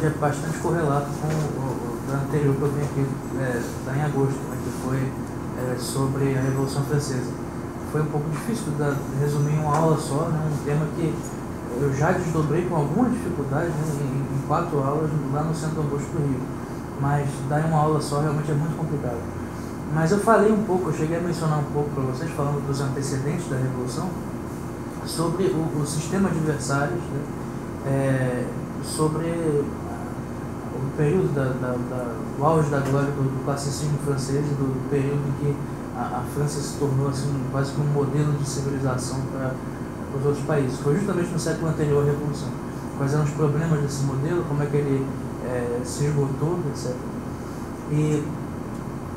verdade, é bastante correlato com o, o anterior que eu vim aqui, é, tá em agosto, né, que foi é, sobre a Revolução Francesa. Foi um pouco difícil de resumir em uma aula só, né, um tema que eu já desdobrei com alguma dificuldade né, em, em, quatro aulas lá no Centro Augusto do Rio. Mas dar uma aula só realmente é muito complicado. Mas eu falei um pouco, eu cheguei a mencionar um pouco para vocês, falando dos antecedentes da Revolução, sobre o, o sistema de adversários, né, é, sobre o período da, da, da, auge da glória do, do classicismo francês do período em que a, a, França se tornou assim, quase que um modelo de civilização para os outros países. Foi justamente no século anterior à Revolução. Quais eram os problemas desse modelo, como é que ele é, se esgotou, etc. E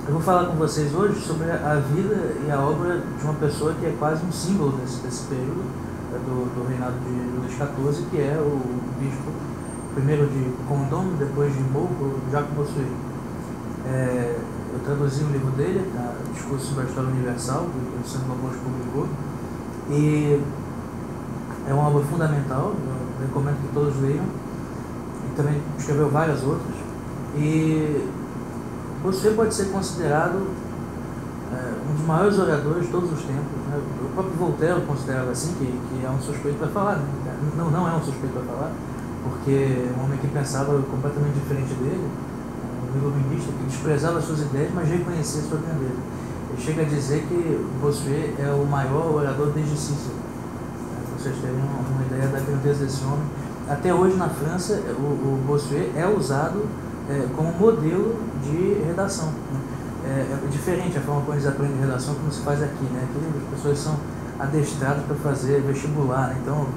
eu vou falar com vocês hoje sobre a vida e a obra de uma pessoa que é quase um símbolo desse, desse período, é do, do reinado de Luís XIV, que é o bispo, primeiro de Condom, depois de Moco, Jacques Bossuet. É, eu traduzi o livro dele, tá? Discurso sobre a História Universal, que o Santo Bosco publicou, e é uma obra fundamental, eu recomendo que todos leiam. E também escreveu várias outras. E você pode ser considerado é, um dos maiores oradores de todos os tempos. Né? O próprio Voltaire considerava assim, que, que é um suspeito para falar. Né? Não, não é um suspeito para falar, porque um homem que pensava completamente diferente dele, um iluminista, que desprezava suas ideias, mas reconhecia sua grandeza. Ele chega a dizer que Bossuet é o maior orador desde Cícero. Vocês terem uma ideia da grandeza desse homem. Até hoje na França, o, o Bossuet é usado é, como modelo de redação. Né? é, é, diferente a forma como eles aprendem redação como se faz aqui, né? Aqui as pessoas são adestradas para fazer vestibular, né? então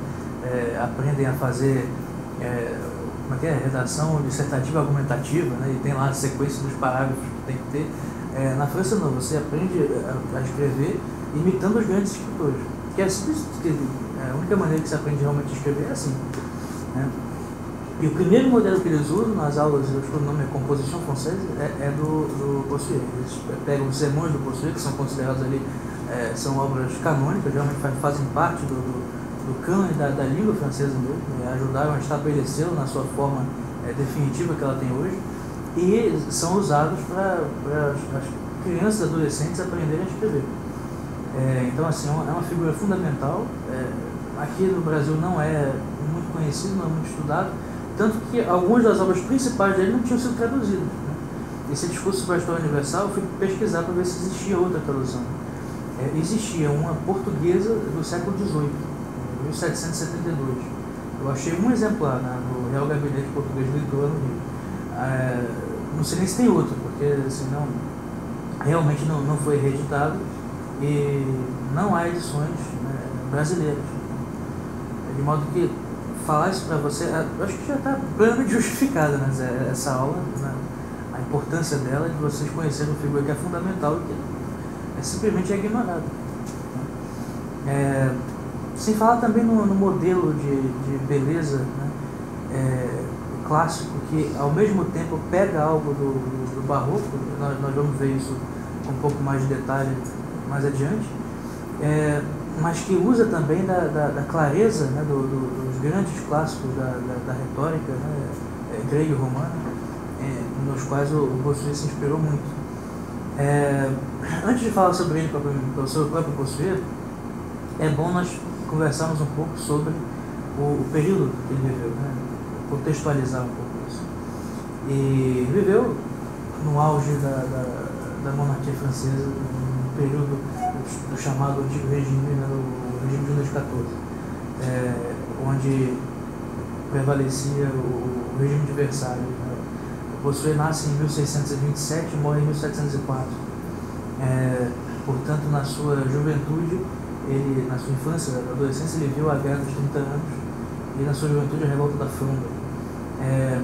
é, aprendem a fazer é, como é que é? redação dissertativa argumentativa, né? E tem lá a sequência dos parágrafos que tem que ter. É, na França não, você aprende a, a, escrever imitando os grandes escritores. Que é assim, que, é, a única maneira que você aprende realmente a escrever é assim. Né? E o primeiro modelo que eles usam nas aulas, eu acho que o nome é Composição Francesa, é, é do, do Bossuet. Eles pegam os sermões do Bossuet, que são considerados ali, é, são obras canônicas, realmente fazem parte do, do, do cânone da, da língua francesa mesmo, e ajudaram a estabelecê-lo na sua forma é, definitiva que ela tem hoje, e são usados para as crianças e adolescentes aprenderem a escrever. É, então, assim, é uma figura fundamental. É, aqui no Brasil não é muito conhecido, não é muito estudado, tanto que algumas das obras principais dele não tinham sido traduzidas. Né? Esse discurso sobre a história universal, eu fui pesquisar para ver se existia outra tradução. É, existia uma portuguesa do século XVIII, 1772. Eu achei um exemplar né, no Real Gabinete Português de Leitura no Rio. É, não sei nem se tem outra, porque senão realmente não, não foi reeditado e não há edições né, brasileiras. De modo que falar isso para você, é, acho que já está plenamente justificada né, essa aula, né, a importância dela, de vocês conhecerem uma figura que é fundamental e que é simplesmente ignorada. Né. É, sem falar também no, no modelo de, de beleza né, é, clássico, que ao mesmo tempo pega algo do, do, barroco, nós, nós, vamos ver isso com um pouco mais de detalhe mais adiante, é, mas que usa também da, da, da clareza né, do, do grandes clássicos da, da, da retórica né, é, grega e romana, é, nos quais o, o Bossuet se inspirou muito. É, antes de falar sobre ele, sobre o próprio Bossuet, é bom nós conversarmos um pouco sobre o, o período que ele viveu, né, contextualizar um pouco isso. E viveu no auge da, da, da monarquia francesa, no período do, do chamado antigo regime, né, do regime de Luís XIV. É, onde prevalecia o, regime de Versalhes. Né? Bossuet nasce em 1627 e morre em 1704. É, portanto, na sua juventude, ele, na sua infância, na adolescência, ele viu a guerra dos 30 anos e na sua juventude a revolta da Fronda. É,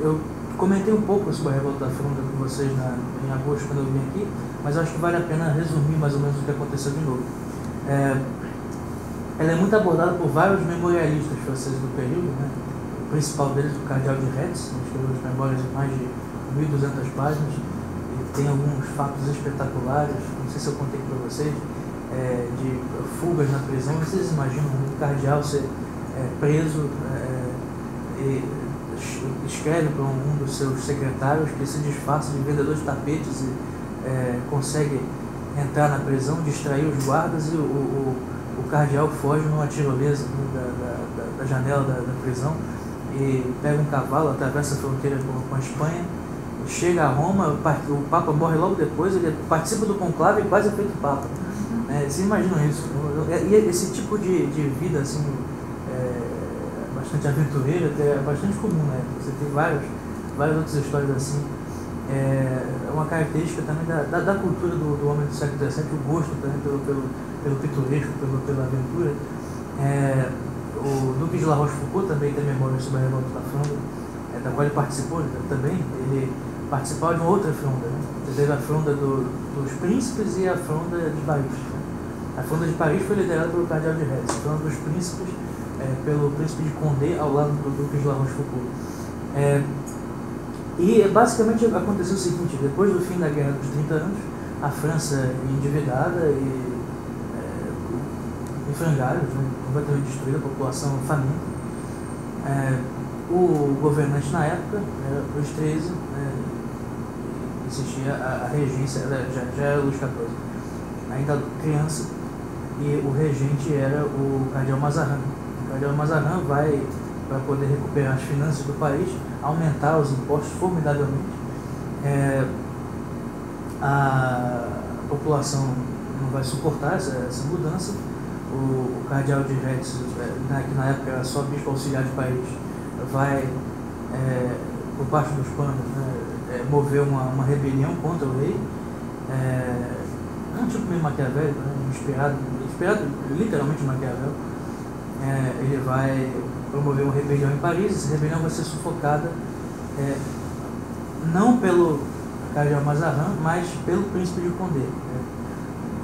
eu comentei um pouco sobre a revolta da Fronda com vocês na, em agosto, quando eu vim aqui, mas acho que vale a pena resumir mais ou menos o que aconteceu de novo. É, ela é muito abordada por vários memorialistas franceses do período, né? o principal deles, o cardeal de Retz, que escreveu as memórias de mais de 1.200 páginas, e tem alguns fatos espetaculares, não sei se eu contei para vocês, é, de fugas na prisão. Vocês imaginam um cardeal ser é, preso é, e escreve para um dos seus secretários que se disfarça de vendedor de tapetes e é, consegue entrar na prisão, distrair os guardas e o, o, o cardeal foge numa tirolesa da, da, da, janela da, da, prisão e pega um cavalo, atravessa a fronteira com, com a Espanha, chega a Roma, o Papa morre logo depois, ele participa do conclave e quase é feito Papa. É, vocês imaginam isso? E esse tipo de, de vida assim, é, bastante aventureira é bastante comum, né? Você tem várias, várias outras histórias assim. É uma característica também da, da, da cultura do, do, homem do século XVII, o gosto também pelo, pelo, pelo pitoresco, pelo, pela aventura. É, o Duque de La Rochefoucauld também tem memória sobre a Revolta da Fronda, é, da qual ele participou também. Ele participava de uma outra fronda, né? teve a fronda do, dos príncipes e a fronda de Paris. A fronda de Paris foi liderada pelo cardeal de Retz, a fronda dos príncipes é, pelo príncipe de Condé ao lado do Duque de La Rochefoucauld. É, e basicamente aconteceu o seguinte, depois do fim da Guerra dos 30 anos, a França endividada e é, em frangalhos, né, completamente destruída, a população faminta. É, o governante na época, era Luís XIII, é, existia a, a regência, já, já era Luís XIV, ainda criança, e o regente era o cardeal Mazarin. O cardeal Mazarin vai, para poder recuperar as finanças do país, aumentar os impostos formidavelmente. É, a população não vai suportar essa, essa mudança. O, o cardeal de Retz, é, que na época era só bispo auxiliar de Paris, vai, é, por parte dos panos, né, é, mover uma, uma rebelião contra o rei. É, é um tipo meio maquiavélico, né, inspirado, inspirado literalmente Maquiavel. É, ele vai promover uma rebelião em Paris, essa rebelião vai ser sufocada é, não pelo cardeal Mazarin, mas pelo príncipe de Condé. Né?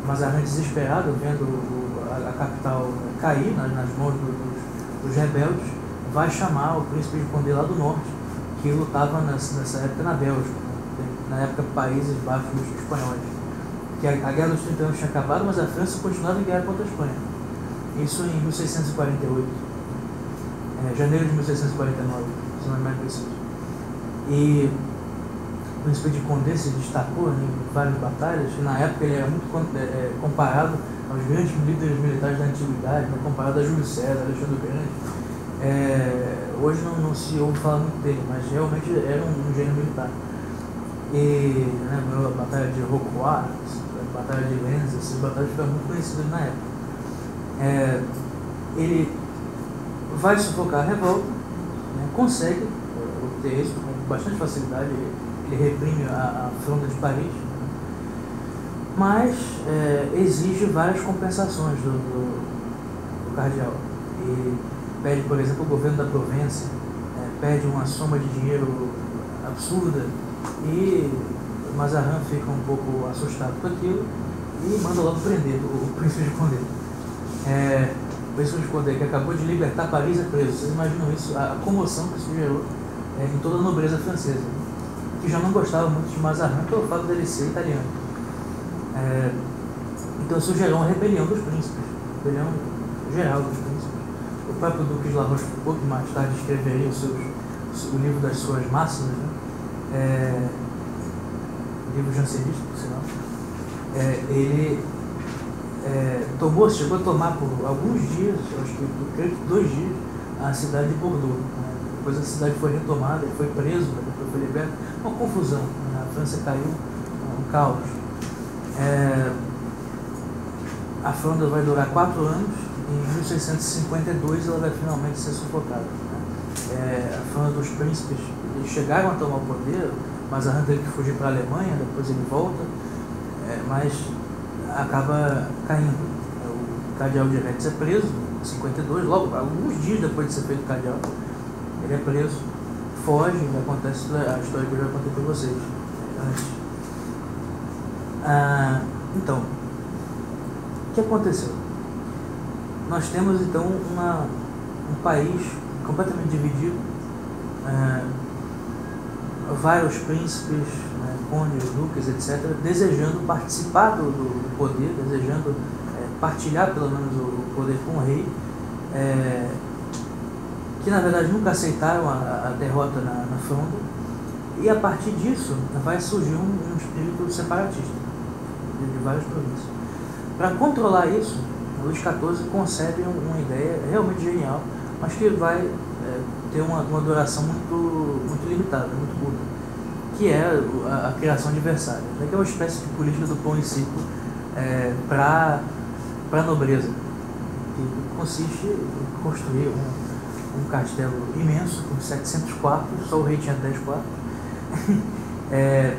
Mazarin desesperado, vendo o, a, a, capital cair nas, nas mãos do, dos, dos, rebeldes, vai chamar o príncipe de Condé lá do norte, que lutava nessa, nessa época na Bélgica, né? na época Países Baixos espanhóis. Que a, Guerra dos 30 anos tinha acabado, mas a França continuava em guerra contra a Espanha. Isso em 1648 é, janeiro de 1649, se não é mais preciso. E o príncipe de Condé se destacou em várias batalhas, na época ele era muito é, é, comparado aos grandes líderes militares da antiguidade, né, comparado a Júlio César, Alexandre Grande. É, hoje não, não, se ouve falar muito dele, mas realmente era um, um gênio militar. E né, a batalha de Rocroi, batalha de Lens, essas batalhas ficaram muito conhecidas na época. É, ele vai sufocar a revolta, né, consegue obter isso com bastante facilidade, ele reprime a, a fronda de Paris, né, mas é, exige várias compensações do, do, do, cardeal. E pede, por exemplo, o governo da Provença, é, pede uma soma de dinheiro absurda e Mazarin fica um pouco assustado com aquilo e manda logo prender o, o príncipe de Condé. É, Wilson Condé, que acabou de libertar Paris é preso. Vocês imaginam isso? A, comoção que isso gerou é, em toda a nobreza francesa, que já não gostava muito de Mazarin pelo fato dele ser italiano. É, então isso gerou uma rebelião dos príncipes, rebelião geral dos príncipes. O próprio Duque de La Rochefoucauld, que mais tarde escreveria os seus, o livro das suas máximas, né? é, livro jansenista, por sinal, é, ele é, tomou, chegou a tomar por alguns dias, acho que dois dias, a cidade de Bordeaux. Né? Depois a cidade foi retomada, ele foi preso, depois foi liberto. Uma confusão. Né? A França caiu, um caos. É, a fronda vai durar quatro anos e em 1652 ela vai finalmente ser sufocada. Né? É, a fronda dos príncipes eles chegaram a tomar o poder, mas a teve que fugir para a Alemanha, depois ele volta, é, mas acaba caindo. O cardeal de Retz é preso, em 52, logo, alguns dias depois de ser feito cardeal, ele é preso, foge e acontece a história que eu já contei para vocês antes. Ah, então, o que aconteceu? Nós temos então uma, um país completamente dividido, ah, vários príncipes condes, duques, etc., desejando participar do, do poder, desejando é, partilhar pelo menos o poder com o rei. É, que na verdade nunca aceitaram a, a derrota na, na, fronda, e a partir disso vai surgir um, um espírito separatista de, de várias províncias. Para controlar isso, Luís XIV concebe uma ideia realmente genial, mas que vai é, ter uma, uma duração muito, muito limitada, muito que é a, a criação de Versalhes, né, que é uma espécie de política do pão e circo é, para a nobreza, que consiste em construir um, um castelo imenso, com 700 quartos, só o rei tinha 10 quartos, é,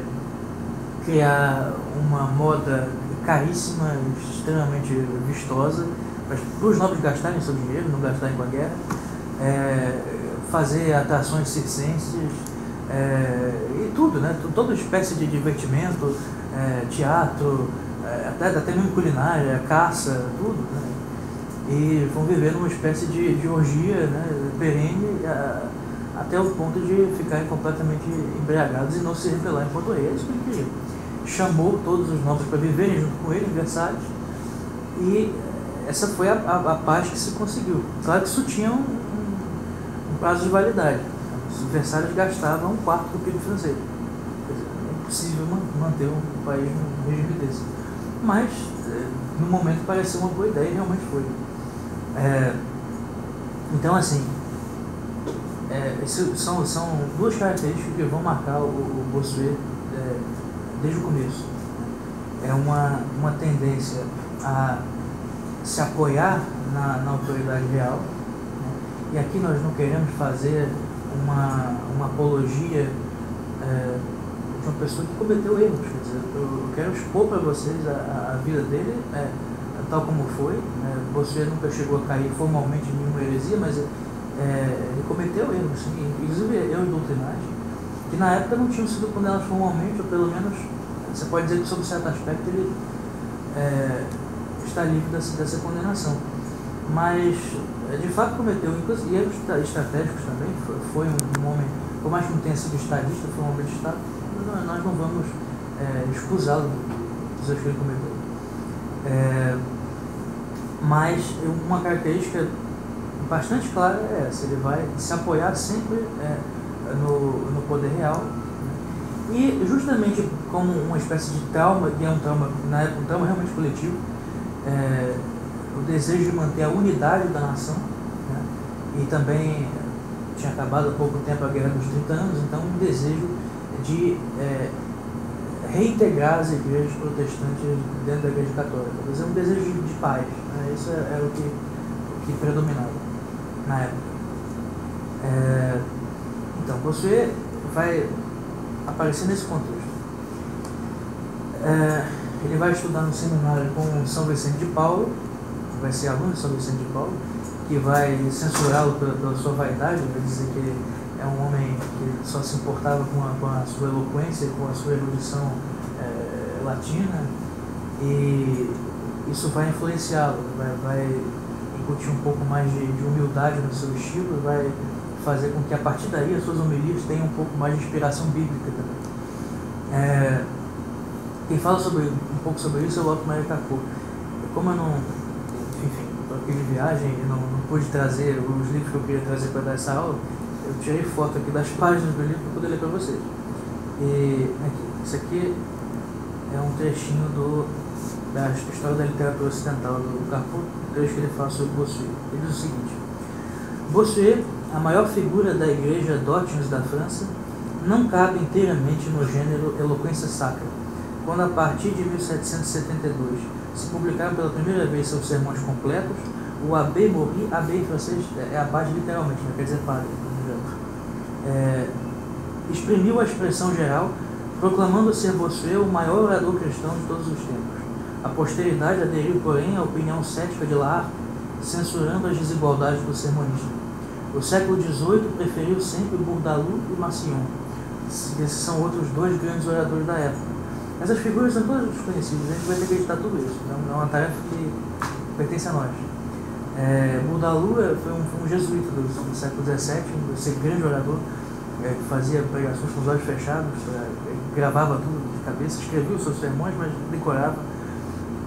criar uma moda caríssima, extremamente vistosa, para os nobres gastarem seu dinheiro, não gastarem com a guerra, é, fazer atrações circenses é, e tudo, né? toda espécie de divertimento, é, teatro, é, até, até mesmo culinária, caça, tudo. Né? E vão viver numa espécie de, de orgia né? perene a, até o ponto de ficarem completamente embriagados e não se rebelar enquanto. É isso que ele chamou todos os nobres para viverem junto com ele Versalhes e essa foi a, a, a, paz que se conseguiu. Claro que isso tinha um, um prazo de validade. Os Versalhes gastavam um quarto do PIB francês. Dizer, é impossível manter um país num regime desse. Mas, é, no momento, pareceu uma boa ideia e realmente foi. É, então, assim, é, são, são duas características que vão marcar o, o Bossuet é, desde o começo. É uma, uma tendência a se apoiar na, na autoridade real. Né? E aqui nós não queremos fazer uma, uma apologia é, de uma pessoa que cometeu erros. Quer dizer, eu, quero expor para vocês a, a, vida dele é, tal como foi. Né? Você nunca chegou a cair formalmente em nenhuma heresia, mas é, ele cometeu erros, sim, inclusive eu em doutrinagem, que na época não tinham sido condenados formalmente, ou pelo menos você pode dizer que, sob certo aspecto, ele é, está livre dessa, dessa condenação. Mas, é, de fato, cometeu erros estratégicos também. Foi, um, homem, por mais que não tenha sido estadista, foi um homem de Estado, nós não vamos é, excusá-lo dos erros que ele cometeu. É, mas uma característica bastante clara é essa: ele vai se apoiar sempre é, no, no poder real e justamente como uma espécie de trauma, que é um trauma, na época, um trauma realmente coletivo, é, o desejo de manter a unidade da nação, né? e também tinha acabado há pouco tempo a Guerra dos 30 anos, então um desejo de é, reintegrar as igrejas protestantes dentro da Igreja Católica. Quer dizer, um desejo de, paz. Né? Isso era é, é o que, o que predominava na época. É, então, você vai aparecer nesse contexto. É, ele vai estudar no seminário com São Vicente de Paulo, vai ser aluno de São Vicente de Paulo, que vai censurá-lo pela, pela, sua vaidade, vai dizer que ele é um homem que só se importava com a, com a sua eloquência, com a sua erudição é, latina, e isso vai influenciá-lo, vai, vai incutir um pouco mais de, de humildade no seu estilo, vai fazer com que a partir daí as suas homilias tenham um pouco mais de inspiração bíblica também. É, quem fala sobre, um pouco sobre isso é o Otto Maria. Como eu não, aqui de viagem e não, não pude trazer os livros que eu queria trazer para dar essa aula, eu tirei foto aqui das páginas do livro para poder ler para vocês. E aqui, isso aqui é um trechinho do, da História da Literatura Ocidental do Capô, trecho que ele fala sobre Bossuet. Ele diz o seguinte: Bossuet a maior figura da igreja Dótinos da França, não cabe inteiramente no gênero eloquência sacra, quando a partir de 1772 se publicaram pela primeira vez seus sermões completos, o Abbé Mori, Abbé em francês é abade literalmente, né? quer dizer padre, é, exprimiu a expressão geral, proclamando ser Bossuet o maior orador cristão de todos os tempos. A posteridade aderiu, porém, à opinião cética de Lar, censurando as desigualdades do sermonista. O século XVIII preferiu sempre Bourdaloue e Massillon. Esses são outros dois grandes oradores da época. Essas figuras são todas desconhecidas, a gente vai ter que editar tudo isso. É uma tarefa que pertence a nós. É, Bourdaloue foi um, um jesuíta do, do, século XVII, um grande orador, é, que fazia pregações com os olhos fechados, é, gravava tudo de cabeça, escrevia os seus sermões, mas decorava.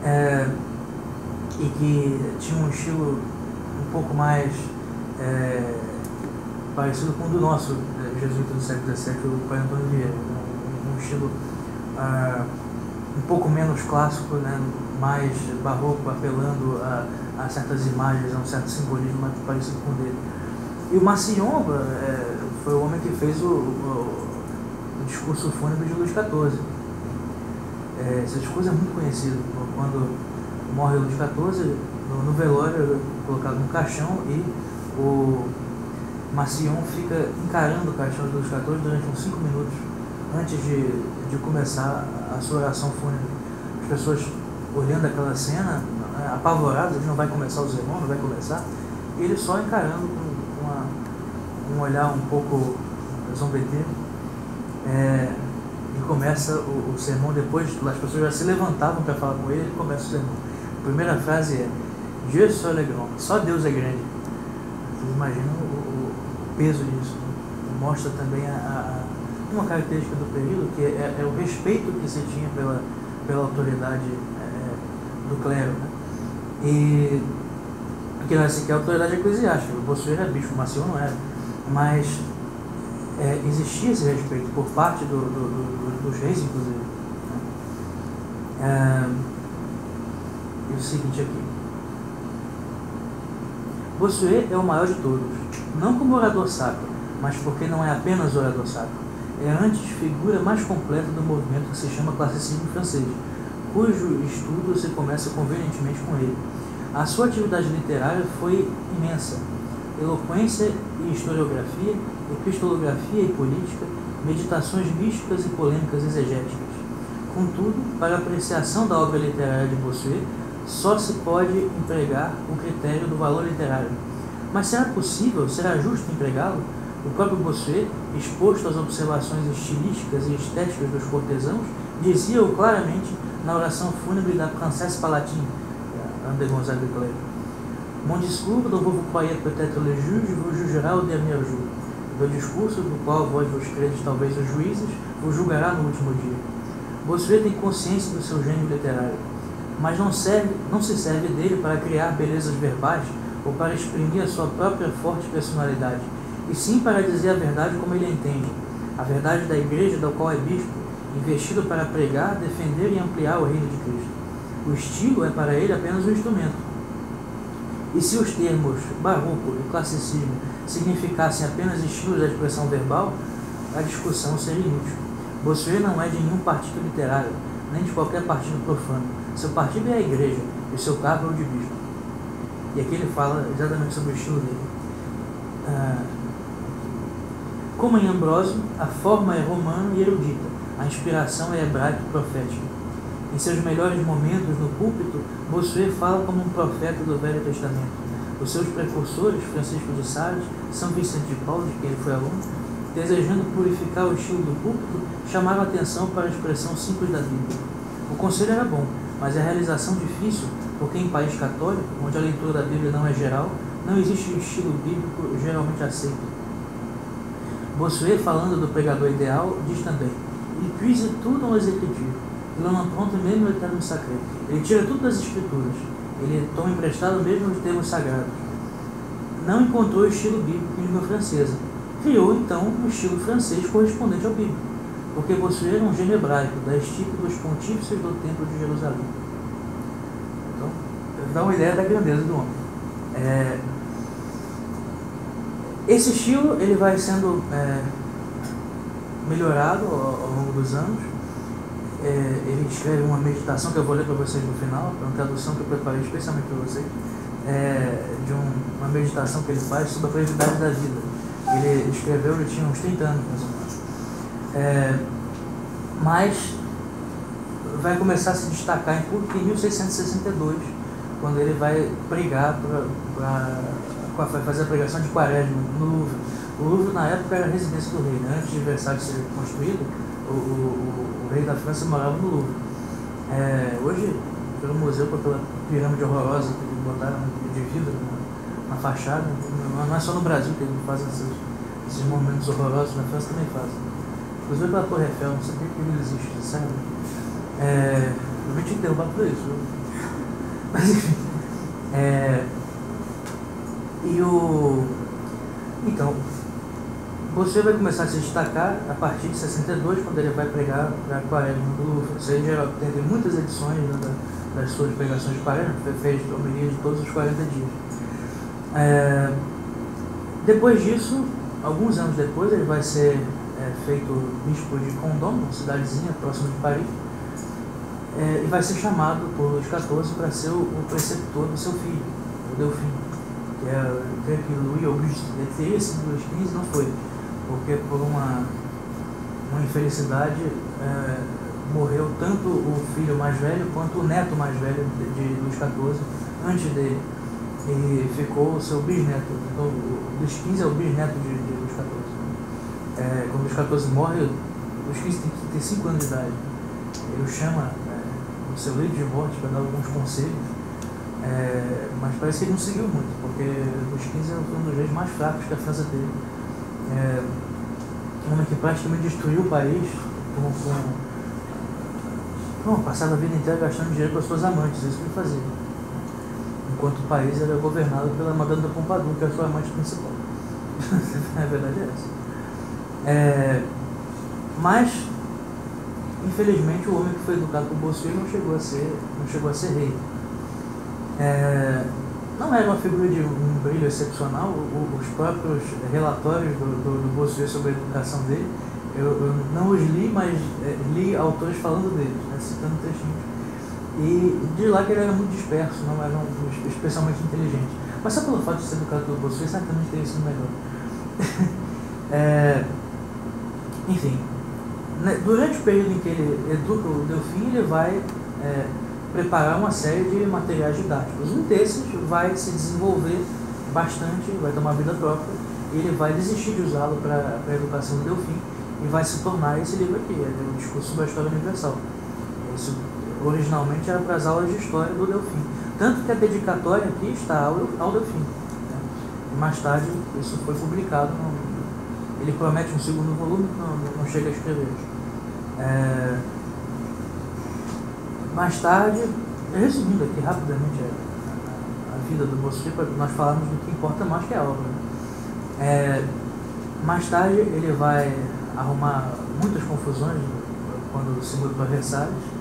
É, e que tinha um estilo um pouco mais é, parecido com o do nosso é, jesuíta do século XVII, o Pai Antônio Vieira. Um, um estilo um pouco menos clássico, né, mais barroco, apelando a, a, certas imagens, a um certo simbolismo mais parecido com o dele. E o Massillon é, foi o homem que fez o, o, o discurso fúnebre de Luís XIV. É, esse discurso é muito conhecido. Quando morre Luís XIV, no, no velório, colocado no caixão e o Massillon fica encarando o caixão de Luís XIV durante uns 5 minutos antes de, de começar a sua oração fúnebre. As pessoas olhando aquela cena, apavoradas, não vai começar o sermão, não vai começar, ele só encarando com, uma, um olhar um pouco zombeteiro. É, e começa o, o, sermão depois, as pessoas já se levantavam para falar com ele, ele começa o sermão. A primeira frase é Dieu le grand, só Deus é grande. Vocês imaginam o, o peso disso. Né? Mostra também a, a uma característica do período que é, é, o respeito que se tinha pela, pela autoridade é, do clero. Né? E que não é sequer autoridade eclesiástica, o era bispo, Maciel não era, mas é, existia esse respeito por parte do, do, do, dos reis, inclusive. Né? É, e o seguinte aqui. Bossuet é o maior de todos, não como orador sacro, mas porque não é apenas orador sacro é antes figura mais completa do movimento que se chama classicismo francês, cujo estudo se começa convenientemente com ele. A sua atividade literária foi imensa. Eloquência e historiografia, epistolografia e política, meditações místicas e polêmicas exegéticas. Contudo, para apreciação da obra literária de Bossuet, só se pode empregar o critério do valor literário. Mas será possível, será justo empregá-lo? O próprio Bossuet, exposto às observações estilísticas e estéticas dos cortesãos, dizia-o claramente na oração fúnebre da Princesse Palatine, André Gonzague de Clé. Mon discours dont vous croyez peut-être le juge vous jugera au dernier jour. Do discurso do qual vós vos credes talvez os juízes, vos julgará no último dia. Bossuet tem consciência do seu gênio literário, mas não, serve, não se serve dele para criar belezas verbais ou para exprimir a sua própria forte personalidade, e sim para dizer a verdade como ele entende, a verdade da igreja da qual é bispo, investido para pregar, defender e ampliar o reino de Cristo. O estilo é para ele apenas um instrumento. E se os termos barroco e classicismo significassem apenas estilos da expressão verbal, a discussão seria inútil. Bossuet não é de nenhum partido literário, nem de qualquer partido profano. Seu partido é a igreja, e seu cargo é o de bispo. E aqui ele fala exatamente sobre o estilo dele. Ah, como em Ambrósio, a forma é romana e erudita, a inspiração é hebraica e profética. Em seus melhores momentos no púlpito, Bossuet fala como um profeta do Velho Testamento. Os seus precursores, Francisco de Sales, São Vicente de Paulo, de quem ele foi aluno, desejando purificar o estilo do púlpito, chamaram a atenção para a expressão simples da Bíblia. O conselho era bom, mas a realização difícil, porque em país católico, onde a leitura da Bíblia não é geral, não existe um estilo bíblico geralmente aceito. Bossuet, falando do pregador ideal, diz também: ele puise tudo dans les Écritures, il en emprunte même le terme sacré. Ele tira tudo das Escrituras, ele toma emprestado mesmo os termos sagrados. Não encontrou o estilo bíblico em língua francesa. Criou então o estilo francês correspondente ao bíblico, porque Bossuet era um gênio hebraico, da estirpe dos pontífices do Templo de Jerusalém. Então, dá uma ideia da grandeza do homem. É, esse estilo ele vai sendo é, melhorado ao, ao, longo dos anos. É, ele escreve uma meditação que eu vou ler para vocês no final, é uma tradução que eu preparei especialmente para vocês, é, de um, uma meditação que ele faz sobre a brevidade da vida. Ele escreveu, ele tinha uns 30 anos mais ou menos. É, mas vai começar a se destacar em público em 1662, quando ele vai pregar para vai fazer a pregação de Quaresma no Louvre. O Louvre, na época, era a residência do rei. Né? Antes de Versalhes ser construído, o, o, o, rei da França morava no Louvre. É, hoje, pelo museu, aquela pirâmide horrorosa que botaram de vidro na, na fachada, não é só no Brasil que eles fazem esses, esses momentos horrorosos, na França também fazem. Inclusive pela Torre Eiffel, não sei por que ele existe, sabe? É, eu vou te interromper por isso. Mas enfim. É, e o. Então, Você vai começar a se destacar a partir de 62, quando ele vai pregar para Quaresma do Louvre. Você já teve muitas edições né, das suas pregações de Quaresma, fez homilia de todos os 40 dias. É, depois disso, alguns anos depois, ele vai ser é, feito bispo de Condom, uma cidadezinha próxima de Paris, é, e vai ser chamado por Luís XIV para ser o, o, preceptor do seu filho, o Delfim, que é, creio que Louis Auguste. Ele teria sido Luís XV, não foi, porque por uma, uma infelicidade é, morreu tanto o filho mais velho quanto o neto mais velho de, de Luís XIV antes dele e ficou o seu bisneto. Então, o Luís XV é o bisneto de, de Luís XIV. É, quando Luís XIV morre, Luís XV tem que ter 5 anos de idade. Ele chama é, seu leito de morte para dar alguns conselhos, é, mas parece que ele não seguiu muito, porque Luís XV é um dos reis mais fracos que a França teve. É, um homem que praticamente destruiu o país com, com Bom, passava a vida inteira gastando dinheiro com as suas amantes, isso que ele fazia enquanto o país era governado pela Madame de Pompadour, que é a sua amante principal. a verdade é essa. É, mas, infelizmente, o homem que foi educado por Bossuet não chegou a ser, não chegou a ser rei. É, não era uma figura de um brilho excepcional, os próprios relatórios do, do, do sobre a educação dele, eu, eu não os li, mas é, li autores falando deles, né, citando trechinhos e de lá que ele era muito disperso, não era um, especialmente inteligente. Mas só pelo fato de ser educado pelo Bossuet, certamente teria sido melhor. é, enfim, né, durante o período em que ele educa o Delfim, ele vai é, preparar uma série de materiais didáticos. Um desses vai se desenvolver bastante, vai tomar vida própria, e ele vai desistir de usá-lo para a educação do Delfim e vai se tornar esse livro aqui, é o Discurso sobre a História Universal. Isso originalmente era para as aulas de história do Delfim. Tanto que a dedicatória aqui está ao, ao Delfim. Né? Mais tarde isso foi publicado. No, ele promete um segundo volume, não, não chega a escrever. É, mais tarde, resumindo aqui rapidamente a, a, vida do Bossuet, para nós falarmos do que importa mais que a obra. É, mais tarde ele vai arrumar muitas confusões quando se muda para Versalhes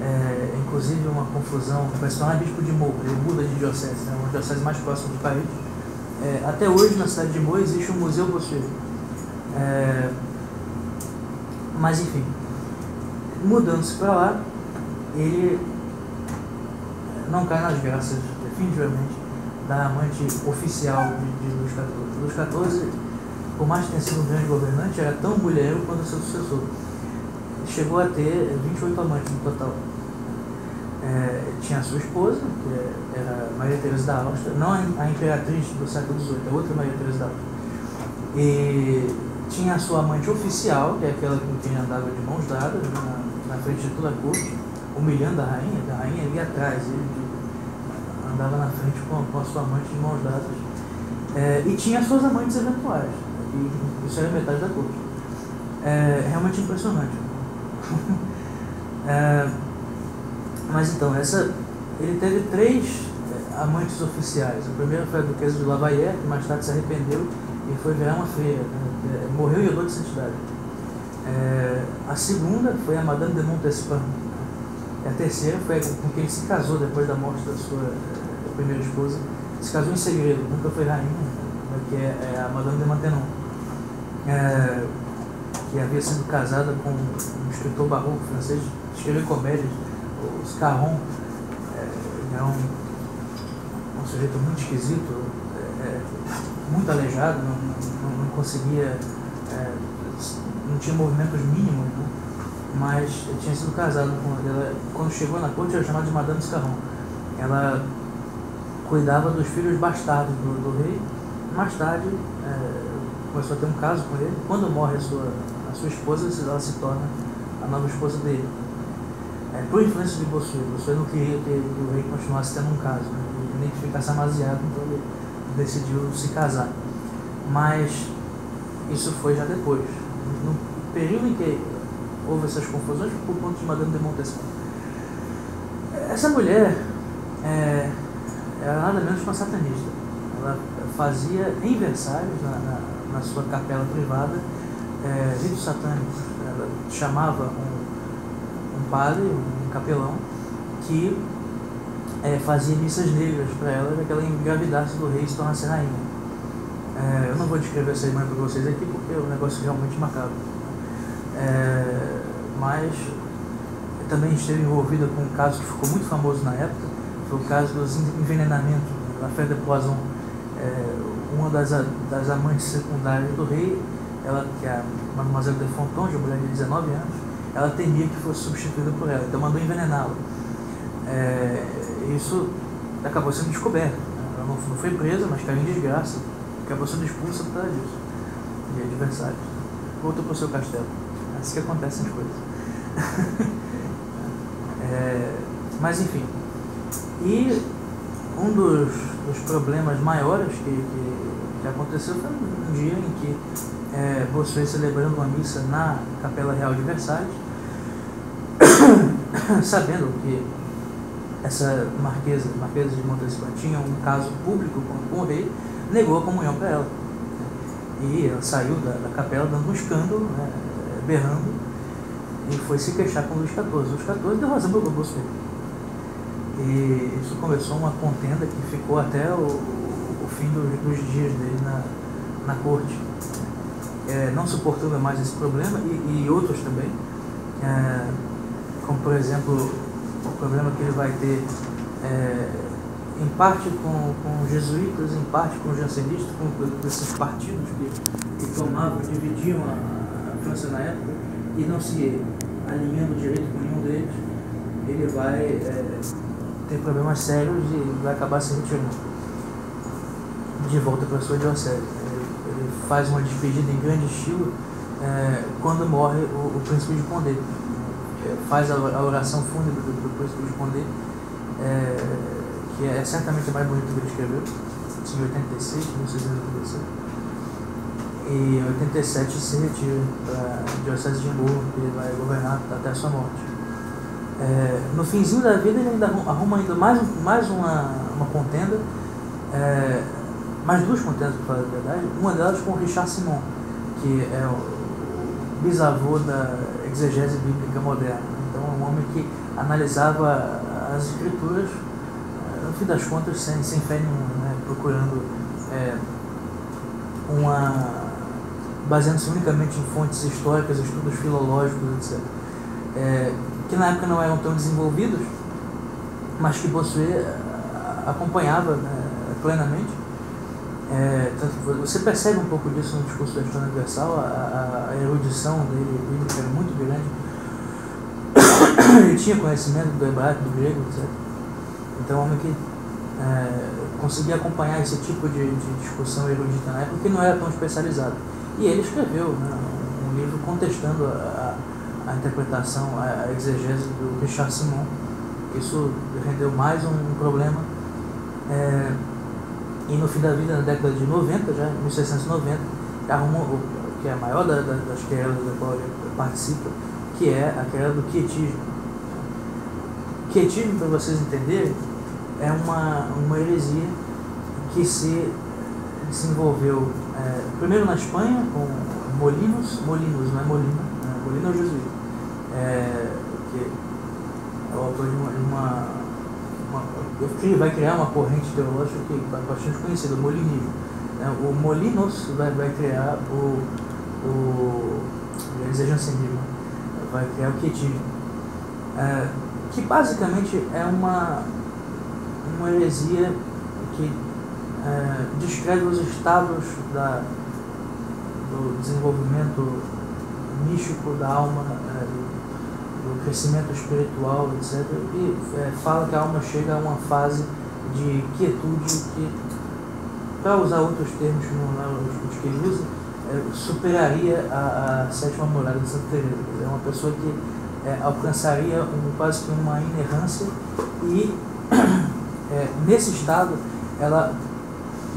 é, inclusive uma confusão, vai se tornar bispo de Mo, ele muda de diocese, né, uma diocese mais próxima do país. É, até hoje, na cidade de Mo, existe um museu Bossuet. É, mas, enfim, mudando-se para lá, ele não cai nas graças, definitivamente, da amante oficial de, de Luís XIV. Luís XIV, por mais que tenha sido um grande governante, era tão mulheiro quanto seu sucessor chegou a ter 28 amantes no total. É, tinha a sua esposa, que era Maria Teresa da Áustria, não a imperatriz do século XVIII, a outra Maria Teresa da Áustria. E tinha a sua amante oficial, que é aquela com quem andava de mãos dadas na, na frente de toda a corte, humilhando a rainha, a rainha ali atrás, ele andava na frente com, com a sua amante de mãos dadas. É, e tinha as suas amantes eventuais, e isso era metade da corte. É realmente impressionante. é, mas então, essa, ele teve três é, amantes oficiais. O primeiro foi a duquesa de Lavayer, que mais tarde se arrependeu e foi virar uma freira. Né? É, morreu e herdou de santidade. É, a segunda foi a Madame de Montespan. A terceira foi com quem ele se casou depois da morte da sua é, primeira esposa. Se casou em segredo, nunca foi rainha, né? que é, é a Madame de Maintenon. É, que havia sido casada com um escritor barroco francês, escreveu comédias, o Scarron, é, era um, um sujeito muito esquisito, é, é muito aleijado, não, não, não conseguia, é, não tinha movimentos mínimos, né? Mas tinha sido casado com ela. Quando chegou na corte, era chamada de Madame Scarron. Ela cuidava dos filhos bastardos do, do rei. Mais tarde, é, começou a ter um caso com ele. Quando morre a sua a sua esposa ela se torna a nova esposa dele. É, por influência de Bossuet, Bossuet não queria que, que o rei continuasse tendo um caso, né? ele nem que ficasse amasiado, então ele decidiu se casar. Mas isso foi já depois. No período em que houve essas confusões, por conta de Madame de Montespan. Essa mulher é, era nada menos que uma satanista. Ela fazia Versalhes, na, na na sua capela privada é, ritos satânicos. Ela chamava um, um padre, um capelão, que é, fazia missas negras para ela para que ela engravidasse do rei e se tornasse rainha. É, eu não vou descrever essa imagem para vocês aqui porque é um negócio realmente macabro. É, mas também esteve envolvida com um caso que ficou muito famoso na época, foi o caso dos envenenamentos na Fé de Poison. É, uma das, das amantes secundárias do rei, ela, que é a Mademoiselle de Fonton, uma mulher de 19 anos, ela temia que fosse substituída por ela, então mandou envenená-la. É, isso acabou sendo descoberto. Ela não, não foi presa, mas caiu em desgraça. Acabou sendo expulsa por causa disso. De adversários. Voltou para o seu castelo. Assim que acontecem as coisas. é, mas enfim. E um dos, dos problemas maiores que, que, que, aconteceu foi um dia em que é, Bossuet celebrando uma missa na Capela Real de Versalhes, sabendo que essa marquesa, marquesa de Montespan tinha um caso público com, com o rei, negou a comunhão para ela. E ela saiu da, da capela dando um escândalo, né, berrando, e foi se queixar com Luís XIV. Luís XIV deu razão para Bossuet. E isso começou uma contenda que ficou até o, o fim do, dos dias dele na, na corte. É, não suportando mais esse problema e, e outros também, é, como por exemplo o problema que ele vai ter é, em parte com, com jesuítas, em parte com jansenistas, com esses partidos que, que tomavam, dividiam a França na época e não se alinhando direito com nenhum deles, ele vai é, ter problemas sérios e vai acabar se retirando de volta para a sua diocese. Ele, faz uma despedida em grande estilo é, quando morre o, o príncipe de Condé. É, faz a, a, oração fúnebre do, do príncipe de Condé, é, que é certamente a mais bonita que ele escreveu, em 86, 1686. E em 87 se retira para a diocese de Hamburgo, que ele vai governar até a sua morte. É, no finzinho da vida ele ainda arruma ainda mais, mais uma, uma contenda, é, mais duas contendas para falar a verdade, uma delas com Richard Simon, que é o bisavô da exegese bíblica moderna. Então é um homem que analisava as escrituras, é, no fim das contas, sem, sem fé nenhuma, né, procurando é, uma. Baseando-se unicamente em fontes históricas, estudos filológicos, etc. É, que na época não eram tão desenvolvidos, mas que Bossuet acompanhava né, plenamente. É, você percebe um pouco disso no discurso da História Universal, a, a, erudição dele bíblica era muito grande. Ele tinha conhecimento do hebraico, do grego, etc. Então, é homem que é, conseguia acompanhar esse tipo de, de, discussão erudita na época, que não era tão especializado. E ele escreveu né, um livro contestando a, a interpretação, a exegese do Richard Simon. Isso rendeu mais um problema. É, e no fim da vida, na década de 90, já, 1690, arrumou, que é a maior das, das querelas da qual ele participa, que é a querela do quietismo. Quietismo, para vocês entenderem, é uma, uma heresia que se desenvolveu é, primeiro na Espanha com Molinos, Molinos, não é Molina, é, Molina é o jesuíta, é, que é o autor de uma, uma, uma eu vai criar uma corrente teológica que é bastante conhecida, o molinismo. É, o Molinos vai, vai criar o, o jansenismo, vai criar o quietismo, é, que basicamente é uma, uma heresia que é, descreve os estados da, do desenvolvimento místico da alma, é, do crescimento espiritual, etc. E é, fala que a alma chega a uma fase de quietude que, para usar outros termos que não é os que ele usa, é, superaria a, a sétima morada de Santa Teresa. É uma pessoa que é, alcançaria um, quase que uma inerrância e nesse estado ela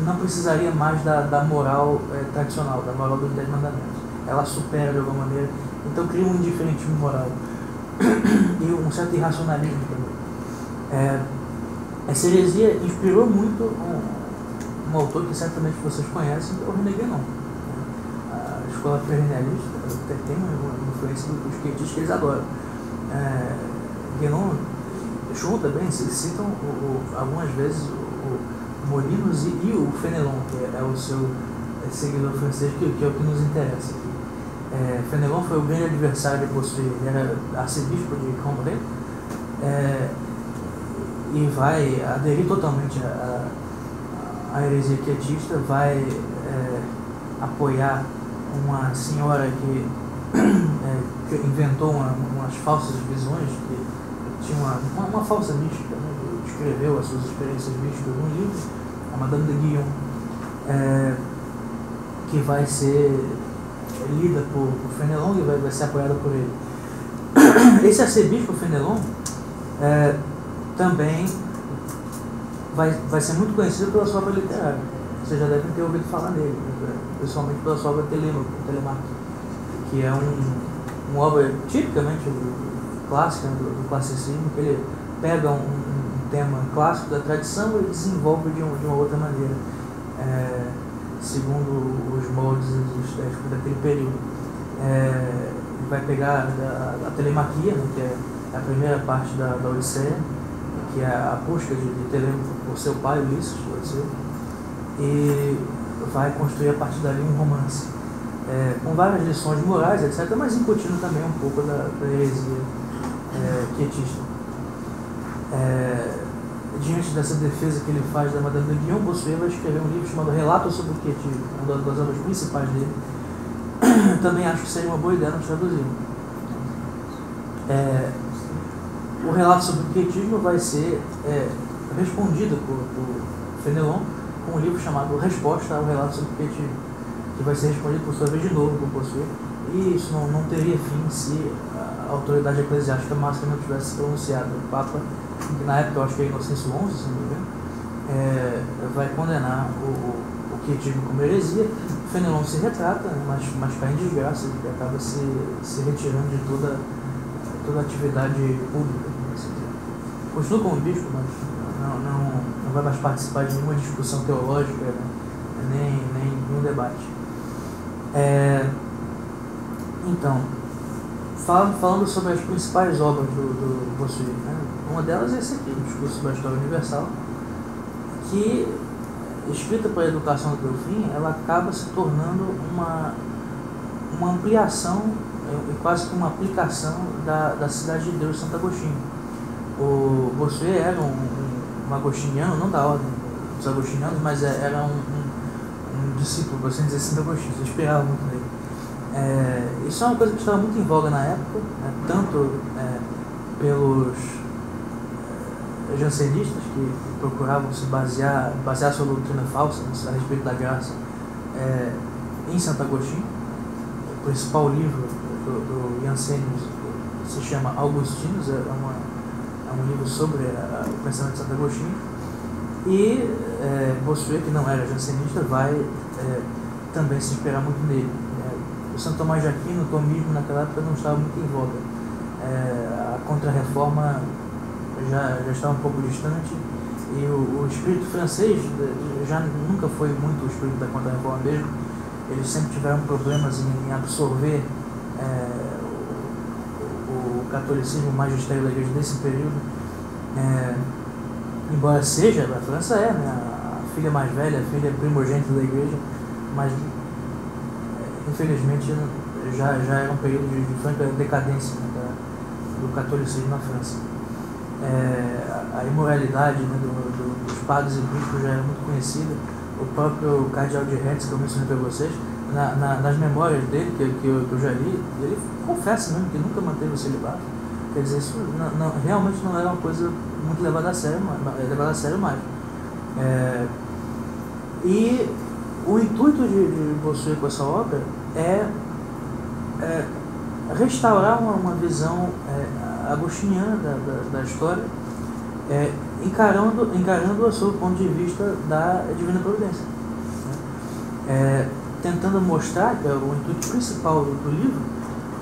não precisaria mais da, da moral é, tradicional, da moral dos dez mandamentos. Ela supera de alguma maneira, então cria um indiferentismo moral e um certo irracionalismo também. É, essa heresia inspirou muito um, um, autor que certamente vocês conhecem, é o René Guénon. escola perennialista, tem uma influência dos quietistas que eles adoram. É, Guénon, Chon também, citam algumas vezes Molinos e, e, o Fenelon, que é, é o seu é, seguidor francês, que, que, é o que nos interessa aqui. É, Fenelon foi o grande adversário de Bossuet, ele era arcebispo de Cambrai, é, e vai aderir totalmente à, à heresia quietista, vai é, apoiar uma senhora que, é, que inventou uma, umas falsas visões, que tinha uma, uma, uma falsa mística, né, escreveu as suas experiências místicas num livro, a Madame de Guillaume, é, que vai ser lida por, por Fenelon e vai, vai ser apoiada por ele. Esse arcebispo Fenelon é, também vai, vai ser muito conhecido pela sua obra literária. Vocês já devem ter ouvido falar dele, né? principalmente pela sua obra Telemaco, Telemaco que é um, uma obra tipicamente clássica, do, do classicismo, que ele pega um, tema clássico da tradição e desenvolve de, um, de uma outra maneira, é, segundo os moldes estéticos daquele período. É, vai pegar a, a telemaquia, né, que é a primeira parte da, da Odisseia, que é a busca de, de Telêmaco por seu pai, Ulisses, Odisseu, e vai construir a partir dali um romance, é, com várias lições morais, etc., mas incutindo também um pouco da, da heresia é, quietista. É, diante dessa defesa que ele faz da Madame de Guillaume, Bossuet vai escrever um livro chamado Relato sobre o Quietismo, uma das obras principais dele. Também acho que seria uma boa ideia nós traduzir. É, o relato sobre o quietismo vai ser é, respondido por, por Fenelon com um livro chamado Resposta ao Relato sobre o Quietismo, que vai ser respondido por sua vez de novo por Bossuet. E isso não, não teria fim se a autoridade eclesiástica máxima não tivesse pronunciado. O Papa, na época eu acho que é Inocêncio XI, se não me engano, é, vai condenar o, o, o quietismo como heresia. Fenelon se retrata, né, mas, mas cai em desgraça, ele acaba se, se retirando de toda, toda atividade pública. Assim, continua como bispo, mas não, não, não vai mais participar de nenhuma discussão teológica, né, nem, nem nenhum debate. É, então, falando, falando sobre as principais obras do, do Bossuet, né? Uma delas é esse aqui, o Discurso sobre História Universal, que, escrita para a educação do fim, ela acaba se tornando uma, uma ampliação e quase que uma aplicação da, da Cidade de Deus Santo Agostinho. O Bossuet era um, um, agostiniano, não da ordem dos agostinianos, mas é, era um, um, um discípulo, por assim dizer, Santo Agostinho, se inspirava muito nele. É, isso é uma coisa que estava muito em voga na época, né, tanto é, pelos é, jansenistas que procuravam se basear, basear sua doutrina falsa né, a respeito da graça é, em Santo Agostinho. O principal livro do, do se chama Augustinos, é, uma, é um livro sobre a, o pensamento de Santo Agostinho. E é, Bossuet, que não era jansenista, vai é, também se inspirar muito nele. O Santo Tomás de Aquino, o tomismo naquela época não estava muito em voga. É, a contra-reforma já, já estava um pouco distante e o, o espírito francês já nunca foi muito o espírito da contra-reforma mesmo. Eles sempre tiveram problemas em, em absorver é, o, o, catolicismo, o magistério da igreja desse período. É, embora seja, a França é né, a filha mais velha, a filha primogênita da igreja, mas infelizmente já, já era um período de, de franca decadência né, do catolicismo na França. É, a imoralidade né, do, do, dos padres e bispos já era muito conhecida. O próprio cardeal de Retz, que eu mencionei para vocês, na, na, nas memórias dele, que, que, eu, que eu já li, ele confessa mesmo que nunca manteve o celibato. Quer dizer, isso não, não, realmente não era uma coisa muito levada a sério, levada a sério mais. É, e o intuito de, de Bossuet com essa obra é, é restaurar uma, uma visão é, agostiniana da, da, da história, é, encarando, encarando a sob o ponto de vista da Divina Providência. Né? É, tentando mostrar que é o intuito principal do, do, livro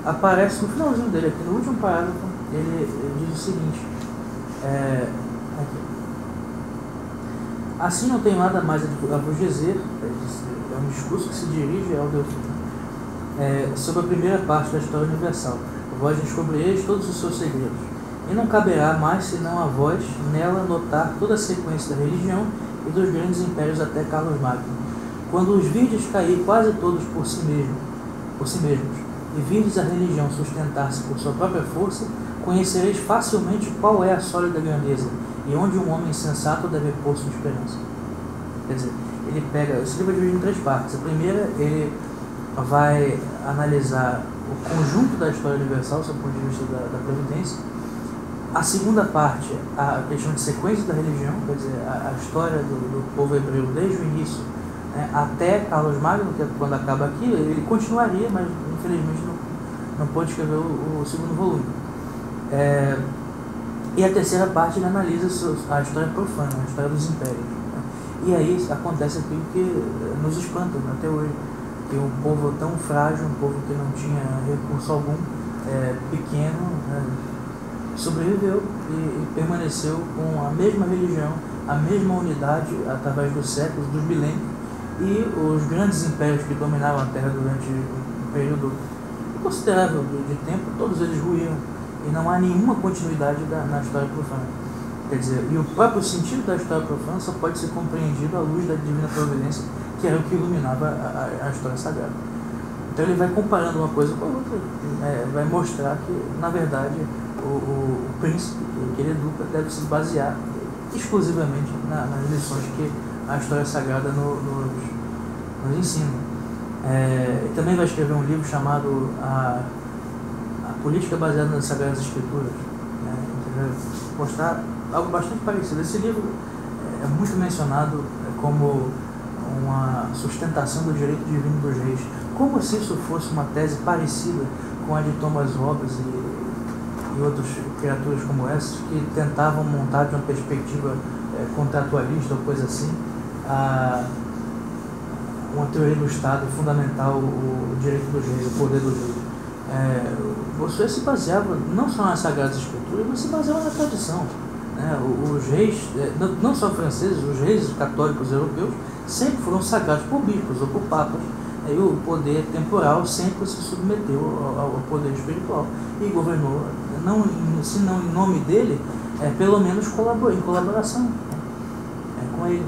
aparece no finalzinho dele, aqui no último parágrafo, ele, ele diz o seguinte. É, Assim não tenho nada mais a vos dizer, é um discurso que se dirige ao Delfim. é, sobre a primeira parte da história universal. Vós descobrireis todos os seus segredos. E não caberá mais senão a vós nela notar toda a sequência da religião e dos grandes impérios até Carlos Magno. Quando os virdes cair quase todos por si mesmos, por si mesmos, e virdes a religião sustentar-se por sua própria força, conhecereis facilmente qual é a sólida grandeza e onde um homem sensato deve pôr sua esperança. Quer dizer, ele pega, esse livro é dividido em três partes. A primeira, ele vai analisar o conjunto da história universal, sob o ponto de vista da, da Previdência. A segunda parte, a questão de sequência da religião, quer dizer, a, a história do, do, povo hebreu desde o início né, até Carlos Magno, que é quando acaba aqui, ele continuaria, mas infelizmente não, não pôde escrever o, o segundo volume. É, e a terceira parte ele analisa a história profana, a história dos impérios. Né? E aí acontece aquilo que nos espanta né, até hoje que um povo tão frágil, um povo que não tinha recurso algum, é, pequeno, né, sobreviveu e, e, permaneceu com a mesma religião, a mesma unidade através dos séculos, dos milênios, e os grandes impérios que dominavam a Terra durante um período considerável de tempo, todos eles ruíram e não há nenhuma continuidade da, na história profana. Quer dizer, e o próprio sentido da história profana só pode ser compreendido à luz da divina providência que era o que iluminava a, a, a história sagrada. Então ele vai comparando uma coisa com a outra, é, vai mostrar que, na verdade, o, o, o príncipe que ele educa deve se basear exclusivamente na, nas lições que a história sagrada no, nos, nos ensina. É, também vai escrever um livro chamado A, a Política Baseada nas Sagradas Escrituras, né, vai mostrar algo bastante parecido. Esse livro é muito mencionado como uma sustentação do direito divino dos reis, como se isso fosse uma tese parecida com a de Thomas Hobbes e, e outras criaturas como essas, que tentavam montar de uma perspectiva é, contratualista ou coisa assim, a, uma teoria do Estado fundamental, o, o direito dos reis, o poder dos reis. É, você se baseava não só nas Sagradas Escrituras, mas se baseava na tradição. Né? Os reis, é, não só franceses, os reis católicos europeus, sempre foram sagrados por bispos ou por papas. E o poder temporal sempre se submeteu ao, poder espiritual e governou, não, se não em nome dele, é, pelo menos colaborou, em colaboração é, com ele.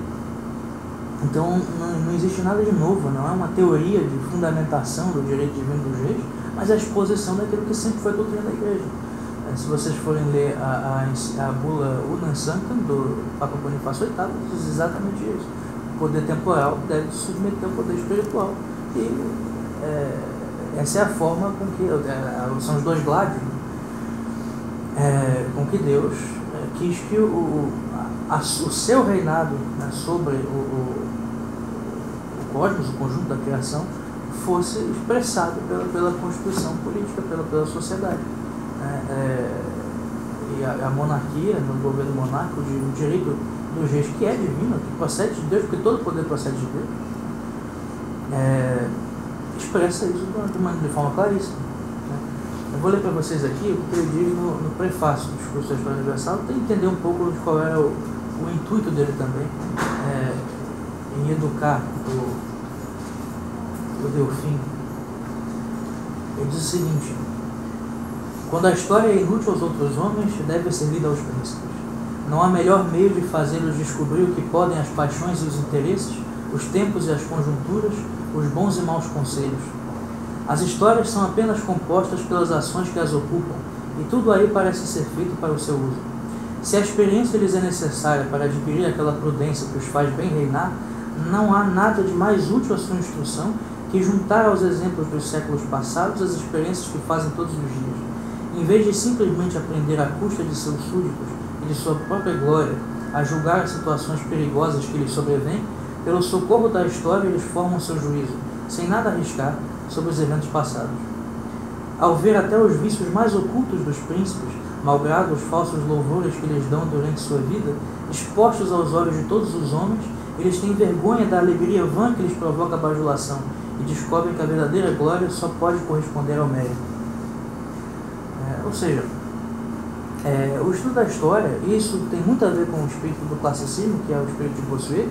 Então não, não, existe nada de novo, não é uma teoria de fundamentação do direito divino dos reis, mas a exposição daquilo que sempre foi doutrina da igreja. É, se vocês forem ler a, a, a bula Unam Sanctum do Papa Bonifácio VIII, diz exatamente isso poder temporal deve submeter ao poder espiritual. E é, essa é a forma com que, é, são os dois lados, é, com que Deus é, quis que o, a, o seu reinado né, sobre o, o, o, cosmos, o conjunto da criação, fosse expressado pela, pela constituição política, pela, pela sociedade. É, é, e a, a, monarquia, no governo monárquico, o direito dos reis, que é divino, que procede de Deus, porque todo poder procede de Deus, é, expressa isso de, uma, de forma claríssima. Né? Eu vou ler para vocês aqui o que ele diz no, no prefácio do discurso da História Universal, para entender um pouco de qual era o, o intuito dele também é, em educar o, o Delfim. Ele diz o seguinte: quando a história é inútil aos outros homens, deve ser lida aos príncipes. Não há melhor meio de fazê-los descobrir o que podem as paixões e os interesses, os tempos e as conjunturas, os bons e maus conselhos. As histórias são apenas compostas pelas ações que as ocupam, e tudo aí parece ser feito para o seu uso. Se a experiência lhes é necessária para adquirir aquela prudência que os faz bem reinar, não há nada de mais útil à sua instrução que juntar aos exemplos dos séculos passados as experiências que fazem todos os dias. Em vez de simplesmente aprender à custa de seus súditos e de sua própria glória a julgar as situações perigosas que lhes sobrevêm, pelo socorro da história eles formam seu juízo, sem nada arriscar, sobre os eventos passados. Ao ver até os vícios mais ocultos dos príncipes, malgrado os falsos louvores que lhes dão durante sua vida, expostos aos olhos de todos os homens, eles têm vergonha da alegria vã que lhes provoca a bajulação e descobrem que a verdadeira glória só pode corresponder ao mérito. É, ou seja, é, o estudo da história, isso tem muito a ver com o espírito do classicismo, que é o espírito de Bossuet,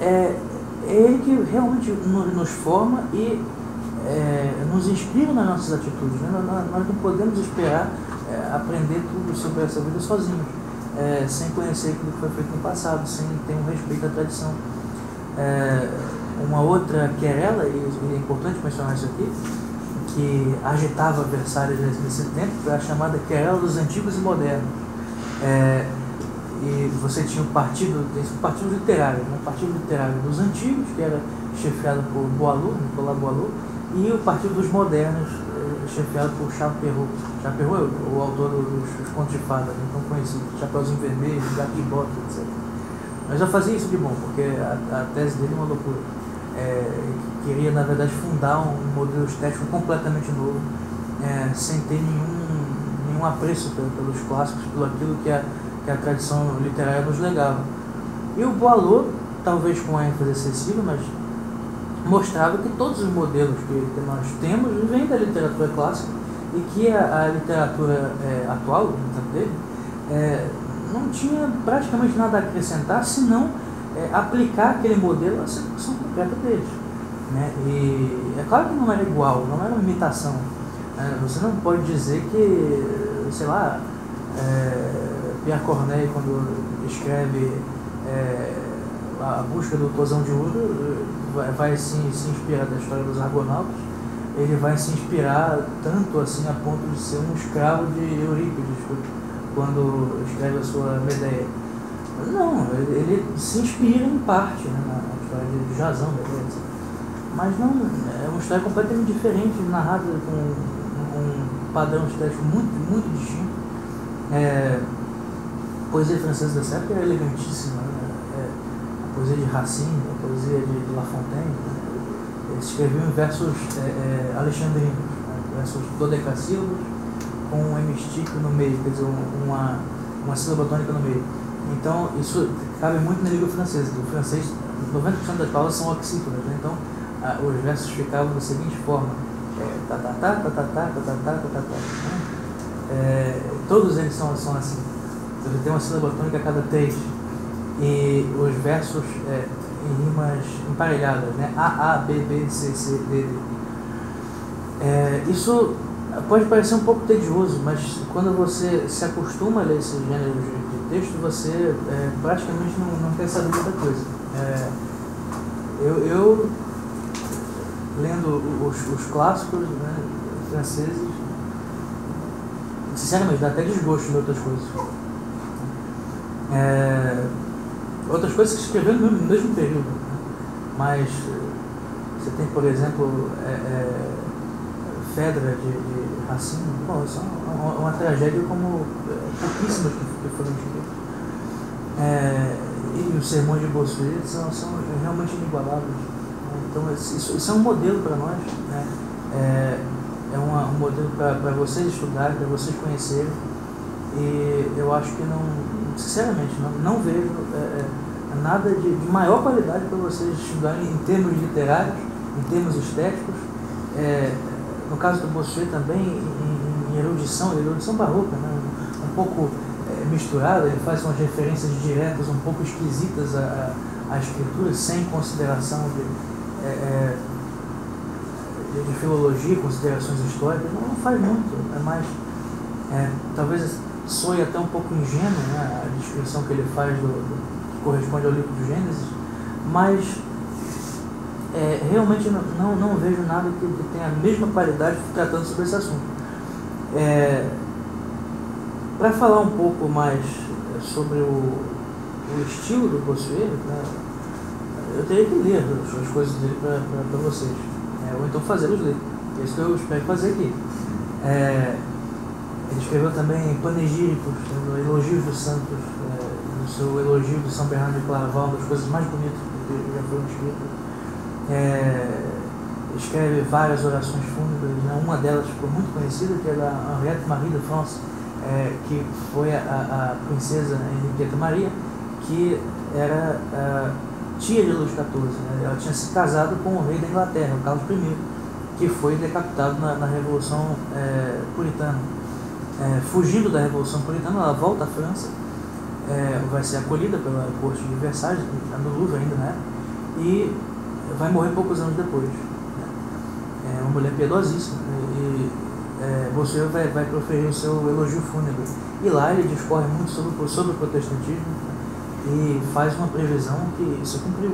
é, é ele que realmente nos forma e é, nos inspiram nas nossas atitudes. Né? Nós, não podemos esperar é, aprender tudo sobre essa vida sozinhos, é, sem conhecer aquilo que foi feito no passado, sem ter um respeito à tradição. Uma outra querela, e é importante mencionar isso aqui, que agitava Versalhes nesse tempo, a chamada querela dos antigos e modernos. É, e você tinha o partido, o partido literário, né? o partido literário dos antigos, que era chefiado por Boileau, Nicolas Boileau, e o partido dos modernos, eh, chefiado por. Charles Perrault é o autor dos, dos contos de fada, né? tão conhecido, Chapeuzinho Vermelho, Gato de Bota, etc. Mas já fazia isso de bom, porque a, a tese dele é uma loucura. É, queria, na verdade, fundar um modelo estético completamente novo, é, sem ter nenhum, nenhum apreço pelos clássicos, pelo aquilo que a que a tradição literária nos legava. E o Boileau, talvez com ênfase excessiva, mas mostrava que todos os modelos que, que nós temos vêm da literatura clássica e que a, a literatura é, atual, no tempo dele, é, não tinha praticamente nada a acrescentar, senão é, aplicar aquele modelo à situação concreta deles. Né? E é claro que não era igual, não era uma imitação. Né? Você não pode dizer que, sei lá, é, Pierre Corneille, quando escreve é, A Busca do Tosão de Ouro, vai, vai se, se inspirar da história dos Argonautas, ele vai se inspirar tanto assim a ponto de ser um escravo de Eurípides quando escreve a sua Medeia. Não, ele, se inspira em parte né, na história de Jazão, Medeia, mas não, é uma história completamente diferente, narrada com um padrão estético muito, muito distinto. É, poesia francesa dessa época era elegantíssima. Né? É, a poesia de Racine, a poesia de, La Fontaine. Né? Eles escreviam versos é, é, alexandrinos, né? versos dodecassílabos com um hemistíquio no meio, quer dizer, uma, uma sílaba tônica no meio. Então, isso cabe muito na língua francesa. O francês, 90% das palavras são oxítonas, né? então a, os versos ficavam da seguinte forma: tá, tá, tá, tá, tá, tá, tá, tá, tá, tá, tá, tá. É, todos eles são, são assim. Você tem uma sílaba tônica a cada três. E os versos é, em rimas emparelhadas, né? A, A, B, B, C, C, D, D. É, isso pode parecer um pouco tedioso, mas quando você se acostuma a ler esse gênero de, texto, você é, praticamente não, não quer saber muita coisa. É, eu, eu, lendo os, os clássicos né, franceses, sinceramente, dá até desgosto de outras coisas. É, outras coisas que escreveu no mesmo período. Né? Mas você tem, por exemplo, é, é, Fedra de, de Racine. É uma, uma tragédia como é, pouquíssimas que, que foram escritas. É, e os sermões de Bossuet são, são realmente inigualáveis. Né? Então, isso, isso é um modelo para nós. Né? É, é uma, um modelo para vocês estudarem, para vocês conhecerem. E eu acho que não, sinceramente, não, não vejo é, é, nada de, de, maior qualidade para vocês estudarem em termos literários, em termos estéticos. É, no caso do Bossuet também, em, erudição, erudição barroca, né? um pouco é, misturada, ele faz umas referências diretas um pouco esquisitas à, à, escritura, sem consideração de, é, é de, de, filologia, considerações históricas, não, não faz muito, é mais, é, talvez soe até um pouco ingênuo né, a descrição que ele faz do, do que corresponde ao livro do Gênesis, mas é, realmente não, não, não, vejo nada que, que, tenha a mesma qualidade tratando sobre esse assunto. É, Para falar um pouco mais sobre o, o estilo do Bossuet, né, eu teria que ler as, as coisas dele para vocês, é, ou então fazê-los ler. É isso que eu espero fazer aqui. É, ele escreveu também panegíricos, elogios dos santos, é, no seu elogio de São Bernardo de Claraval, das coisas mais bonitas que já foram escritas. É, escreve várias orações fúnebres? Uma delas ficou muito conhecida, que é da Henriette Marie de France, é, que foi a, a, princesa Henriqueta Maria, que era a, tia de Luís XIV. Né? Ela tinha se casado com o rei da Inglaterra, o Carlos I, que foi decapitado na, na Revolução é, Puritana é, fugindo da Revolução Puritana, ela volta à França, é, vai ser acolhida pela corte de Versalhes, no Louvre ainda, né? E vai morrer poucos anos depois. Né? é uma mulher piedosíssima, né? e é, você vai, vai proferir o seu elogio fúnebre. E lá ele discorre muito sobre, sobre o protestantismo né? e faz uma previsão que se cumpriu,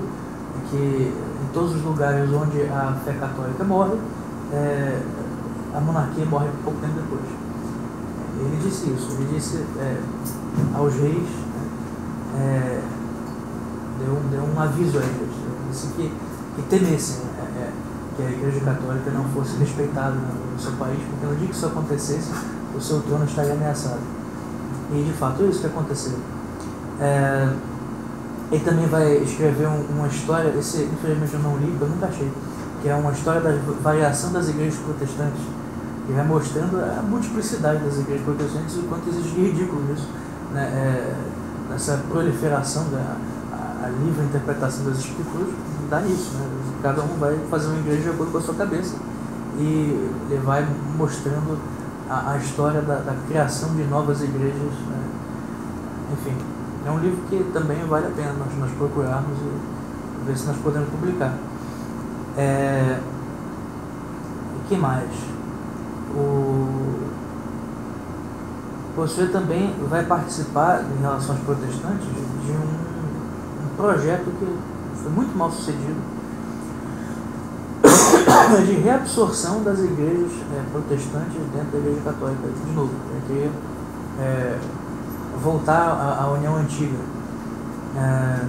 que em todos os lugares onde a fé católica morre, é, a monarquia morre pouco tempo depois. Ele disse isso, ele disse é, aos reis, né, é, deu, deu um aviso a eles, disse que, que temessem que a Igreja Católica não fosse respeitada no, seu país, porque no dia que isso acontecesse, o seu trono estaria ameaçado. E de fato é isso que aconteceu. É, ele também vai escrever um, uma história, esse infelizmente eu não li, eu nunca achei, que é uma história da variação das igrejas protestantes, que vai mostrando a multiplicidade das igrejas protestantes e o quanto existe ridículo nisso, né? É, proliferação da a, a livre interpretação das escrituras, dá nisso, né? Cada um vai fazer uma igreja de acordo com a sua cabeça e ele vai mostrando a, a história da, da, criação de novas igrejas, né? enfim, é um livro que também vale a pena nós, nós procurarmos e ver se nós podemos publicar. É, que mais? O, você também vai participar, em relação aos protestantes, de um, um projeto que foi muito mal sucedido de reabsorção das igrejas é, protestantes dentro da igreja católica, de novo, é que é, voltar à, à, União Antiga. É,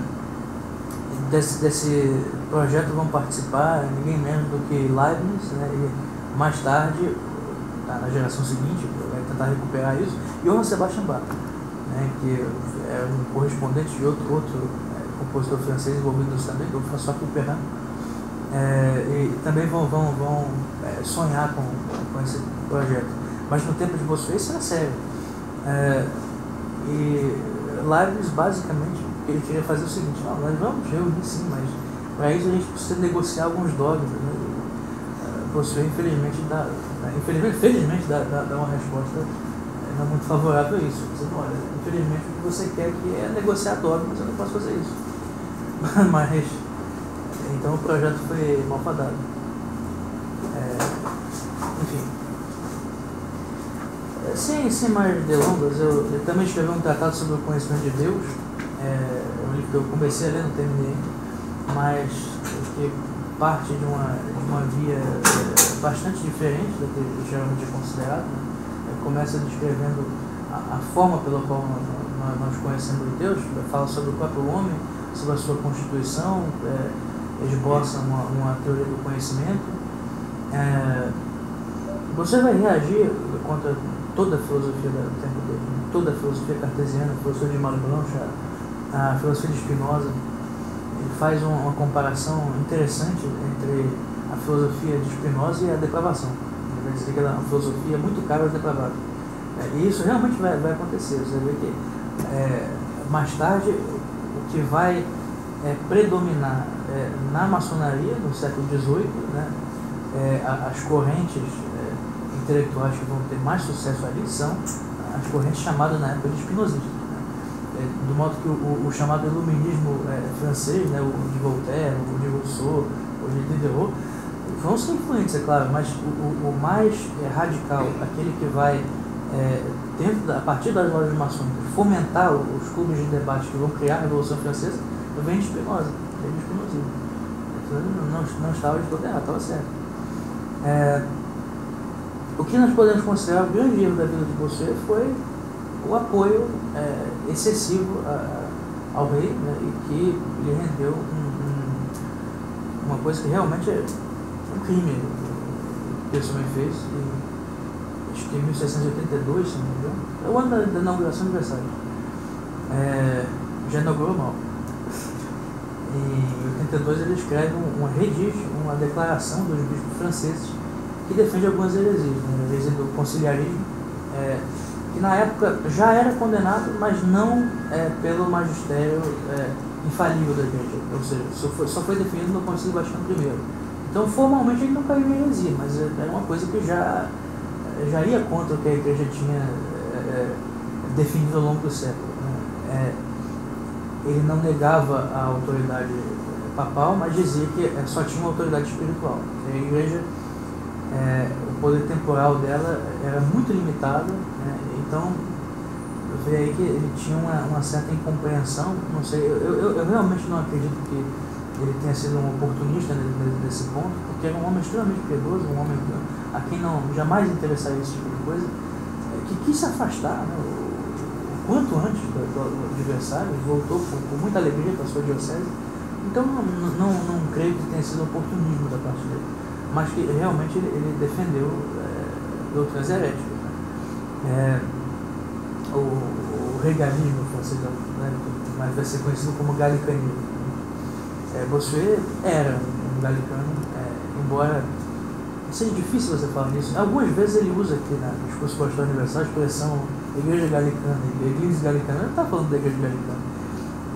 desse, desse projeto vão participar ninguém menos do que Leibniz, né, e mais tarde, tá, na geração seguinte, vai tentar recuperar isso, e Johann Sebastian Bach, né, que é um correspondente de outro, outro compositor francês envolvido nisso também, que é o François Couperin. É, e também vão, vão, vão é, sonhar com, com esse projeto. Mas no tempo de vocês isso era sério. É, e Leibniz, basicamente, ele queria fazer o seguinte: não, nós vamos reunir sim, mas para isso a gente precisa negociar alguns dogmas. Né? Você, infelizmente, dá, né? infelizmente, felizmente, dá, dá, dá uma resposta é, não muito favorável a isso. Dizendo, olha, infelizmente, o que você quer aqui é negociar dogmas, eu não posso fazer isso. mas, então o projeto foi malfadado. É, enfim. É, sem, sem mais delongas, eu, eu também escrevi um tratado sobre o conhecimento de Deus. É, um livro que eu comecei a ler, não terminei, mas que parte de uma, de uma via é, bastante diferente da que geralmente é considerado. Né? É, começa descrevendo a, a, forma pela qual nós, nós conhecemos Deus, fala sobre o próprio homem, sobre a sua constituição, é, esboça uma, uma teoria do conhecimento. É, você vai reagir contra toda a filosofia do tempo dele, né? toda a filosofia cartesiana, a filosofia de Malebranche, a filosofia de Spinoza. Ele faz uma, uma comparação interessante entre a filosofia de Spinoza e a depravação. Ele vai dizer que é uma filosofia muito cara aos depravados. É, e isso realmente vai, vai acontecer. Você vê que é, mais tarde o que vai é, predominar é, na maçonaria no século XVIII, né, é, as correntes é, intelectuais que vão ter mais sucesso ali são as correntes chamadas na época de espinosistas. Né, é, do modo que o, o chamado iluminismo é, francês, né, o de Voltaire, o de Rousseau, o de Diderot, vão ser influentes, é claro, mas o, o, mais radical, aquele que vai, dentro da, a partir das lojas maçônicas, fomentar os clubes de debate que vão criar a Revolução Francesa, vem de Spinoza, vem de Spinozismo. Não, não, não estava de todo errado, estava certo. É, o que nós podemos considerar o grande erro da vida de você foi o apoio é, excessivo a, ao rei né, e que lhe rendeu um, um, uma coisa que realmente é um crime que esse homem fez. E, acho que em 1682, se não me engano, é o ano da, da inauguração de Versalhes. É, já inaugurou mal em 82 ele escreve, um, um, redige uma declaração dos bispos franceses que defende algumas heresias, né? a heresia do conciliarismo, é, que na época já era condenado, mas não é, pelo magistério é, infalível da igreja, ou seja, só foi, só foi definido no Concílio Vaticano I. Então formalmente ele não caiu em heresia, mas é, era uma coisa que já, já ia contra o que a igreja tinha é, é, definido ao longo do século. Né? Ele não negava a autoridade papal, mas dizia que só tinha uma autoridade espiritual. A igreja é, o poder temporal dela era muito limitado, né? então eu vejo aí que ele tinha uma, uma certa incompreensão, não sei, eu, eu, eu, realmente não acredito que ele tenha sido um oportunista nesse ponto, porque era um homem extremamente piedoso, um homem a quem não jamais interessaria esse tipo de coisa, que quis se afastar né, quanto antes do, do, adversário, voltou com, com muita alegria para a sua diocese, então não, não, não creio que tenha sido oportunismo da parte dele, mas que realmente ele, ele defendeu é, doutrinas heréticas. Né? É, o, o regalismo francês, né, mas vai ser conhecido como galicanismo. É, Bossuet era um galicano, é, embora seja difícil você falar nisso. Algumas vezes ele usa aqui na, no discurso pastoral universal a expressão igreja galicana, igreja galicana. Ele não está falando da igreja galicana.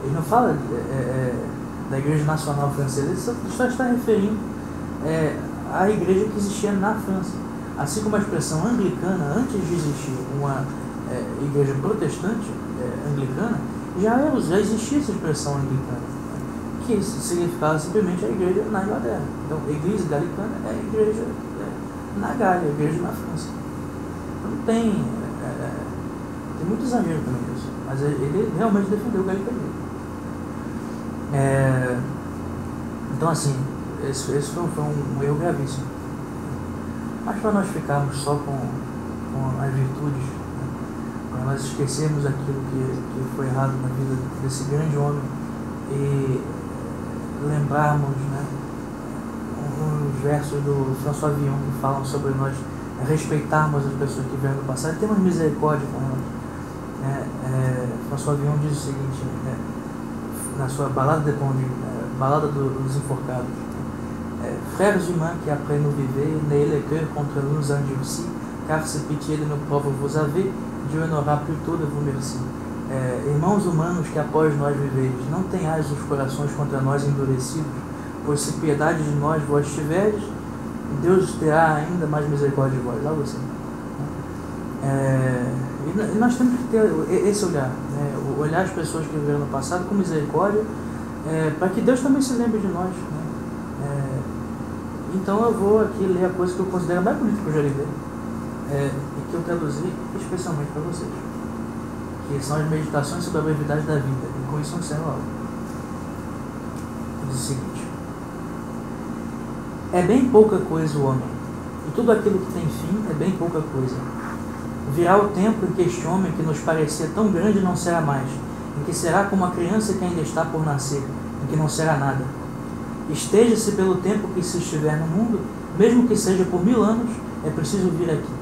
Ele não fala é, é, da igreja nacional francesa, ele só está referindo é, à igreja que existia na França. Assim como a expressão anglicana, antes de existir uma é, igreja protestante é, anglicana, já, já existia essa expressão anglicana, que significava simplesmente a igreja na Inglaterra. Então, igreja galicana é a igreja é, na Gália, a igreja na França. É, é, tem muito exagero também nisso, mas ele realmente defendeu o galicanismo. É, então, assim, esse, esse foi, foi um, um erro gravíssimo. Mas para nós ficarmos só com, com as virtudes para nós esquecermos aquilo que, que foi errado na vida desse grande homem e lembrarmos né, uns versos do François Villon que falam sobre nós respeitarmos as pessoas que vieram do passado e termos misericórdia com elas. É, é, François diz o seguinte, é, na sua balada de é, balada do, dos enforcados, é, Frères humains qui après nous vivez, n'ayez le cœur contre nous endurcis, car se pitié de nos pauvres vous avez, Dieu n'aura plutôt de vous merci. É, irmãos humanos que após nós viveis, não tenhais os corações contra nós endurecidos, pois se piedade de nós vós tiveres, Deus terá ainda mais misericórdia de vós. Algo assim. É, e nós temos que ter esse olhar, né? olhar as pessoas que viveram no passado com misericórdia, é, para que Deus também se lembre de nós. Né? É, então eu vou aqui ler a coisa que eu considero mais bonita que eu já li é, e que eu traduzi especialmente para vocês, que são as meditações sobre a brevidade da vida, e com isso eu encerro a aula. Diz o seguinte: É bem pouca coisa o homem, e tudo aquilo que tem fim é bem pouca coisa. Virá o tempo em que este homem que nos parecia tão grande não será mais, em que será como a criança que ainda está por nascer, em que não será nada. Esteja-se pelo tempo que se estiver no mundo, mesmo que seja por mil anos, é preciso vir aqui.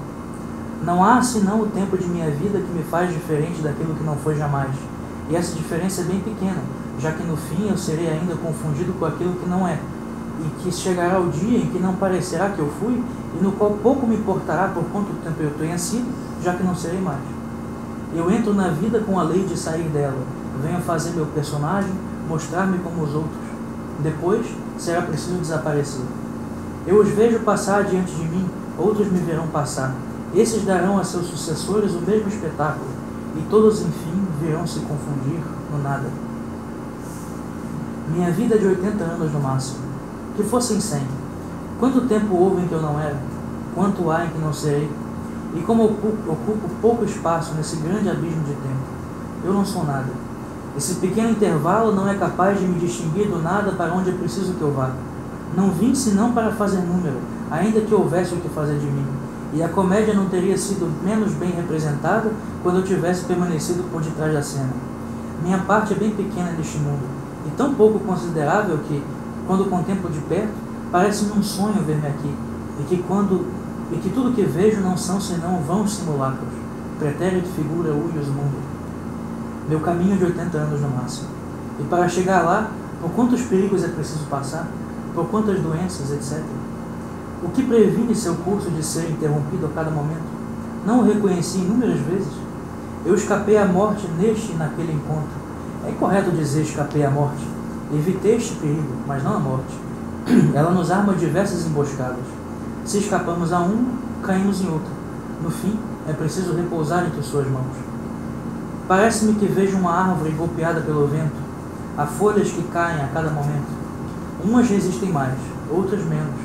Não há senão o tempo de minha vida que me faz diferente daquilo que não foi jamais. E essa diferença é bem pequena, já que no fim eu serei ainda confundido com aquilo que não é, e que chegará o dia em que não parecerá que eu fui, e no qual pouco me importará por quanto tempo eu tenha sido, já que não serei mais. Eu entro na vida com a lei de sair dela, venho fazer meu personagem, mostrar-me como os outros. Depois será preciso desaparecer. Eu os vejo passar diante de mim, outros me verão passar esses darão a seus sucessores o mesmo espetáculo, e todos, enfim, virão se confundir no nada. Minha vida é de 80 anos no máximo. Que fossem 100. Quanto tempo houve em que eu não era? Quanto há em que não serei? E como ocupo, ocupo pouco espaço nesse grande abismo de tempo? Eu não sou nada. Esse pequeno intervalo não é capaz de me distinguir do nada para onde é preciso que eu vá. Não vim senão para fazer número, ainda que houvesse o que fazer de mim e a comédia não teria sido menos bem representada quando eu tivesse permanecido por detrás da cena. Minha parte é bem pequena neste mundo, e tão pouco considerável que, quando contemplo de perto, parece-me um sonho ver-me aqui, e que, quando, e que tudo que vejo não são senão vãos simulacros, pretérito figura uios mundo. Meu caminho de 80 anos no máximo, e para chegar lá, por quantos perigos é preciso passar, por quantas doenças, etc., o que previne seu curso de ser interrompido a cada momento? Não o reconheci inúmeras vezes. Eu escapei à morte neste e naquele encontro. É incorreto dizer escapei à morte. Evitei este perigo, mas não a morte. Ela nos arma diversas emboscadas. Se escapamos a uma, caímos em outra. No fim, é preciso repousar entre suas mãos. Parece-me que vejo uma árvore golpeada pelo vento. Há folhas que caem a cada momento. Umas resistem mais, outras menos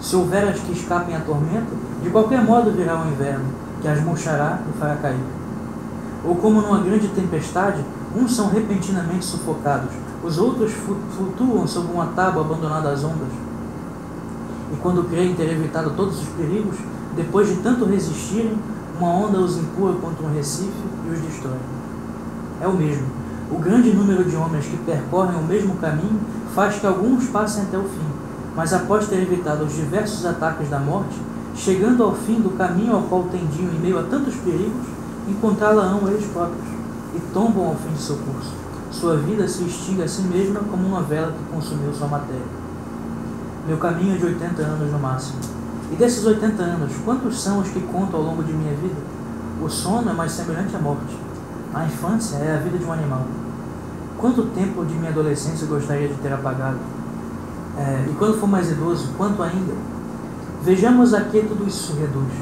Se houver as que escapem à tormenta, de qualquer modo virá o inverno, que as murchará e fará cair. Ou como numa grande tempestade, uns são repentinamente sufocados, os outros flutuam sob uma tábua abandonada às ondas. E quando creem ter evitado todos os perigos, depois de tanto resistirem, uma onda os empurra contra um recife e os destrói. É o mesmo. O grande número de homens que percorrem o mesmo caminho faz que alguns passem até o fim, mas após ter evitado os diversos ataques da morte, chegando ao fim do caminho ao qual tendiam em meio a tantos perigos, encontrá-la-ão eles próprios e tombam ao fim de seu curso. Sua vida se extingue a si mesma como uma vela que consumiu sua matéria. Meu caminho é de 80 anos no máximo. E desses 80 anos, quantos são os que conto ao longo de minha vida? O sono é mais semelhante à morte. A infância é a vida de um animal. Quanto tempo de minha adolescência gostaria de ter apagado? É, e quando for mais idoso, quanto ainda? Vejamos a que tudo isso se reduz.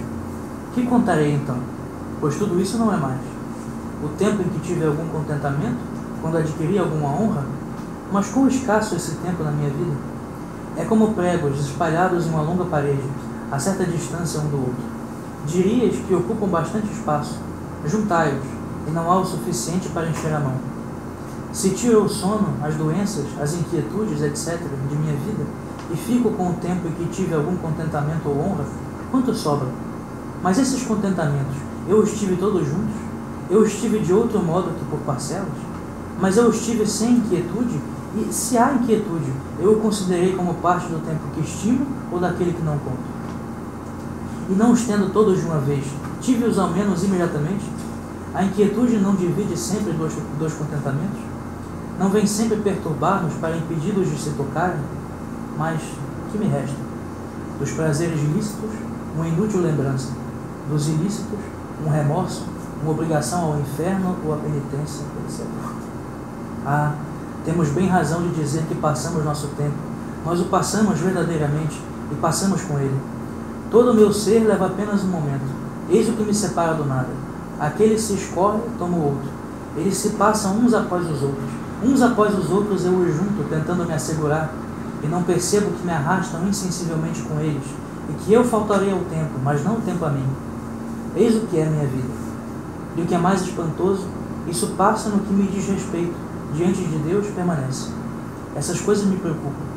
Que contarei então? Pois tudo isso não é mais. O tempo em que tive algum contentamento, quando adquiri alguma honra, mas quão escasso esse tempo na minha vida? É como pregos espalhados em uma longa parede, a certa distância um do outro. Dirias que ocupam bastante espaço. Juntai-os, e não há o suficiente para encher a mão. Se tiro o sono, as doenças, as inquietudes, etc., de minha vida, e fico com o tempo em que tive algum contentamento ou honra, quanto sobra? Mas esses contentamentos, eu os tive todos juntos? Eu os tive de outro modo que por parcelas? Mas eu os tive sem inquietude? E se há inquietude, eu o considerei como parte do tempo que estimo ou daquele que não conto? E não os tendo todos de uma vez, tive-os ao menos imediatamente? A inquietude não divide sempre dois, dois contentamentos? não vem sempre perturbar-nos para impedir-nos de se tocarem, mas que me resta? Dos prazeres lícitos, uma inútil lembrança, dos ilícitos, um remorso, uma obrigação ao inferno ou à penitência, etc. Ah, temos bem razão de dizer que passamos nosso tempo. Nós o passamos verdadeiramente e passamos com ele. Todo o meu ser leva apenas um momento. Eis o que me separa do nada. Aquele se escorre, toma o outro. Eles se passam uns após os outros Uns após os outros eu os junto, tentando me assegurar, e não percebo que me arrastam insensivelmente com eles, e que eu faltarei ao tempo, mas não o tempo a mim. Eis o que é minha vida. E o que é mais espantoso, isso passa no que me diz respeito, diante de Deus permanece. Essas coisas me preocupam.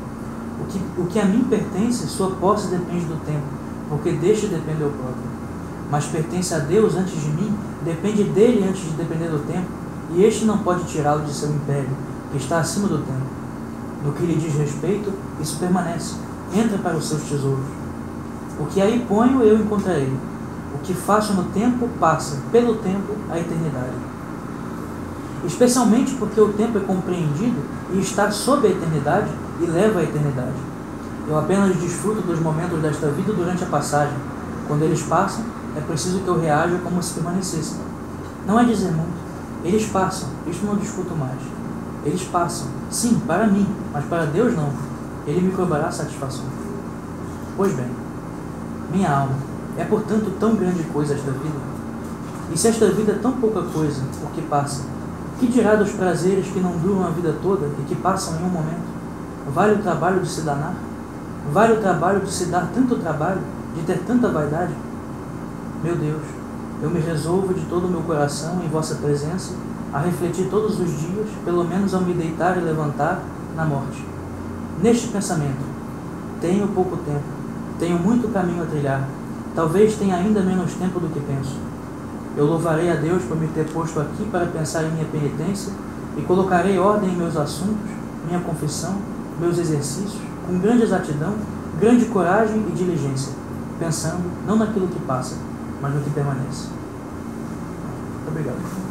O que, o que a mim pertence, sua posse depende do tempo, porque deste depende eu próprio. Mas pertence a Deus antes de mim, depende dele antes de depender do tempo, e este não pode tirá-lo de seu império, que está acima do tempo. No que lhe diz respeito, isso permanece, entra para os seus tesouros. O que aí ponho, eu encontrarei. O que faço no tempo, passa, pelo tempo, a eternidade. Especialmente porque o tempo é compreendido e está sob a eternidade e leva à eternidade. Eu apenas desfruto dos momentos desta vida durante a passagem. Quando eles passam, é preciso que eu reaja como se permanecesse. Não é dizer muito. Eles passam, isto não discuto mais. Eles passam, sim, para mim, mas para Deus não. Ele me cobrará satisfação. Pois bem, minha alma, é portanto tão grande coisa esta vida? E se esta vida é tão pouca coisa, por que passa? Que dirá dos prazeres que não duram a vida toda e que passam em um momento? Vale o trabalho de se danar? Vale o trabalho de se dar tanto trabalho, de ter tanta vaidade? Meu Deus, eu me resolvo de todo o meu coração em vossa presença a refletir todos os dias, pelo menos ao me deitar e levantar, na morte. Neste pensamento, tenho pouco tempo, tenho muito caminho a trilhar, talvez tenha ainda menos tempo do que penso. Eu louvarei a Deus por me ter posto aqui para pensar em minha penitência e colocarei ordem em meus assuntos, minha confissão, meus exercícios, com grande exatidão, grande coragem e diligência, pensando não naquilo que passa, mas no que permanece. Muito obrigado.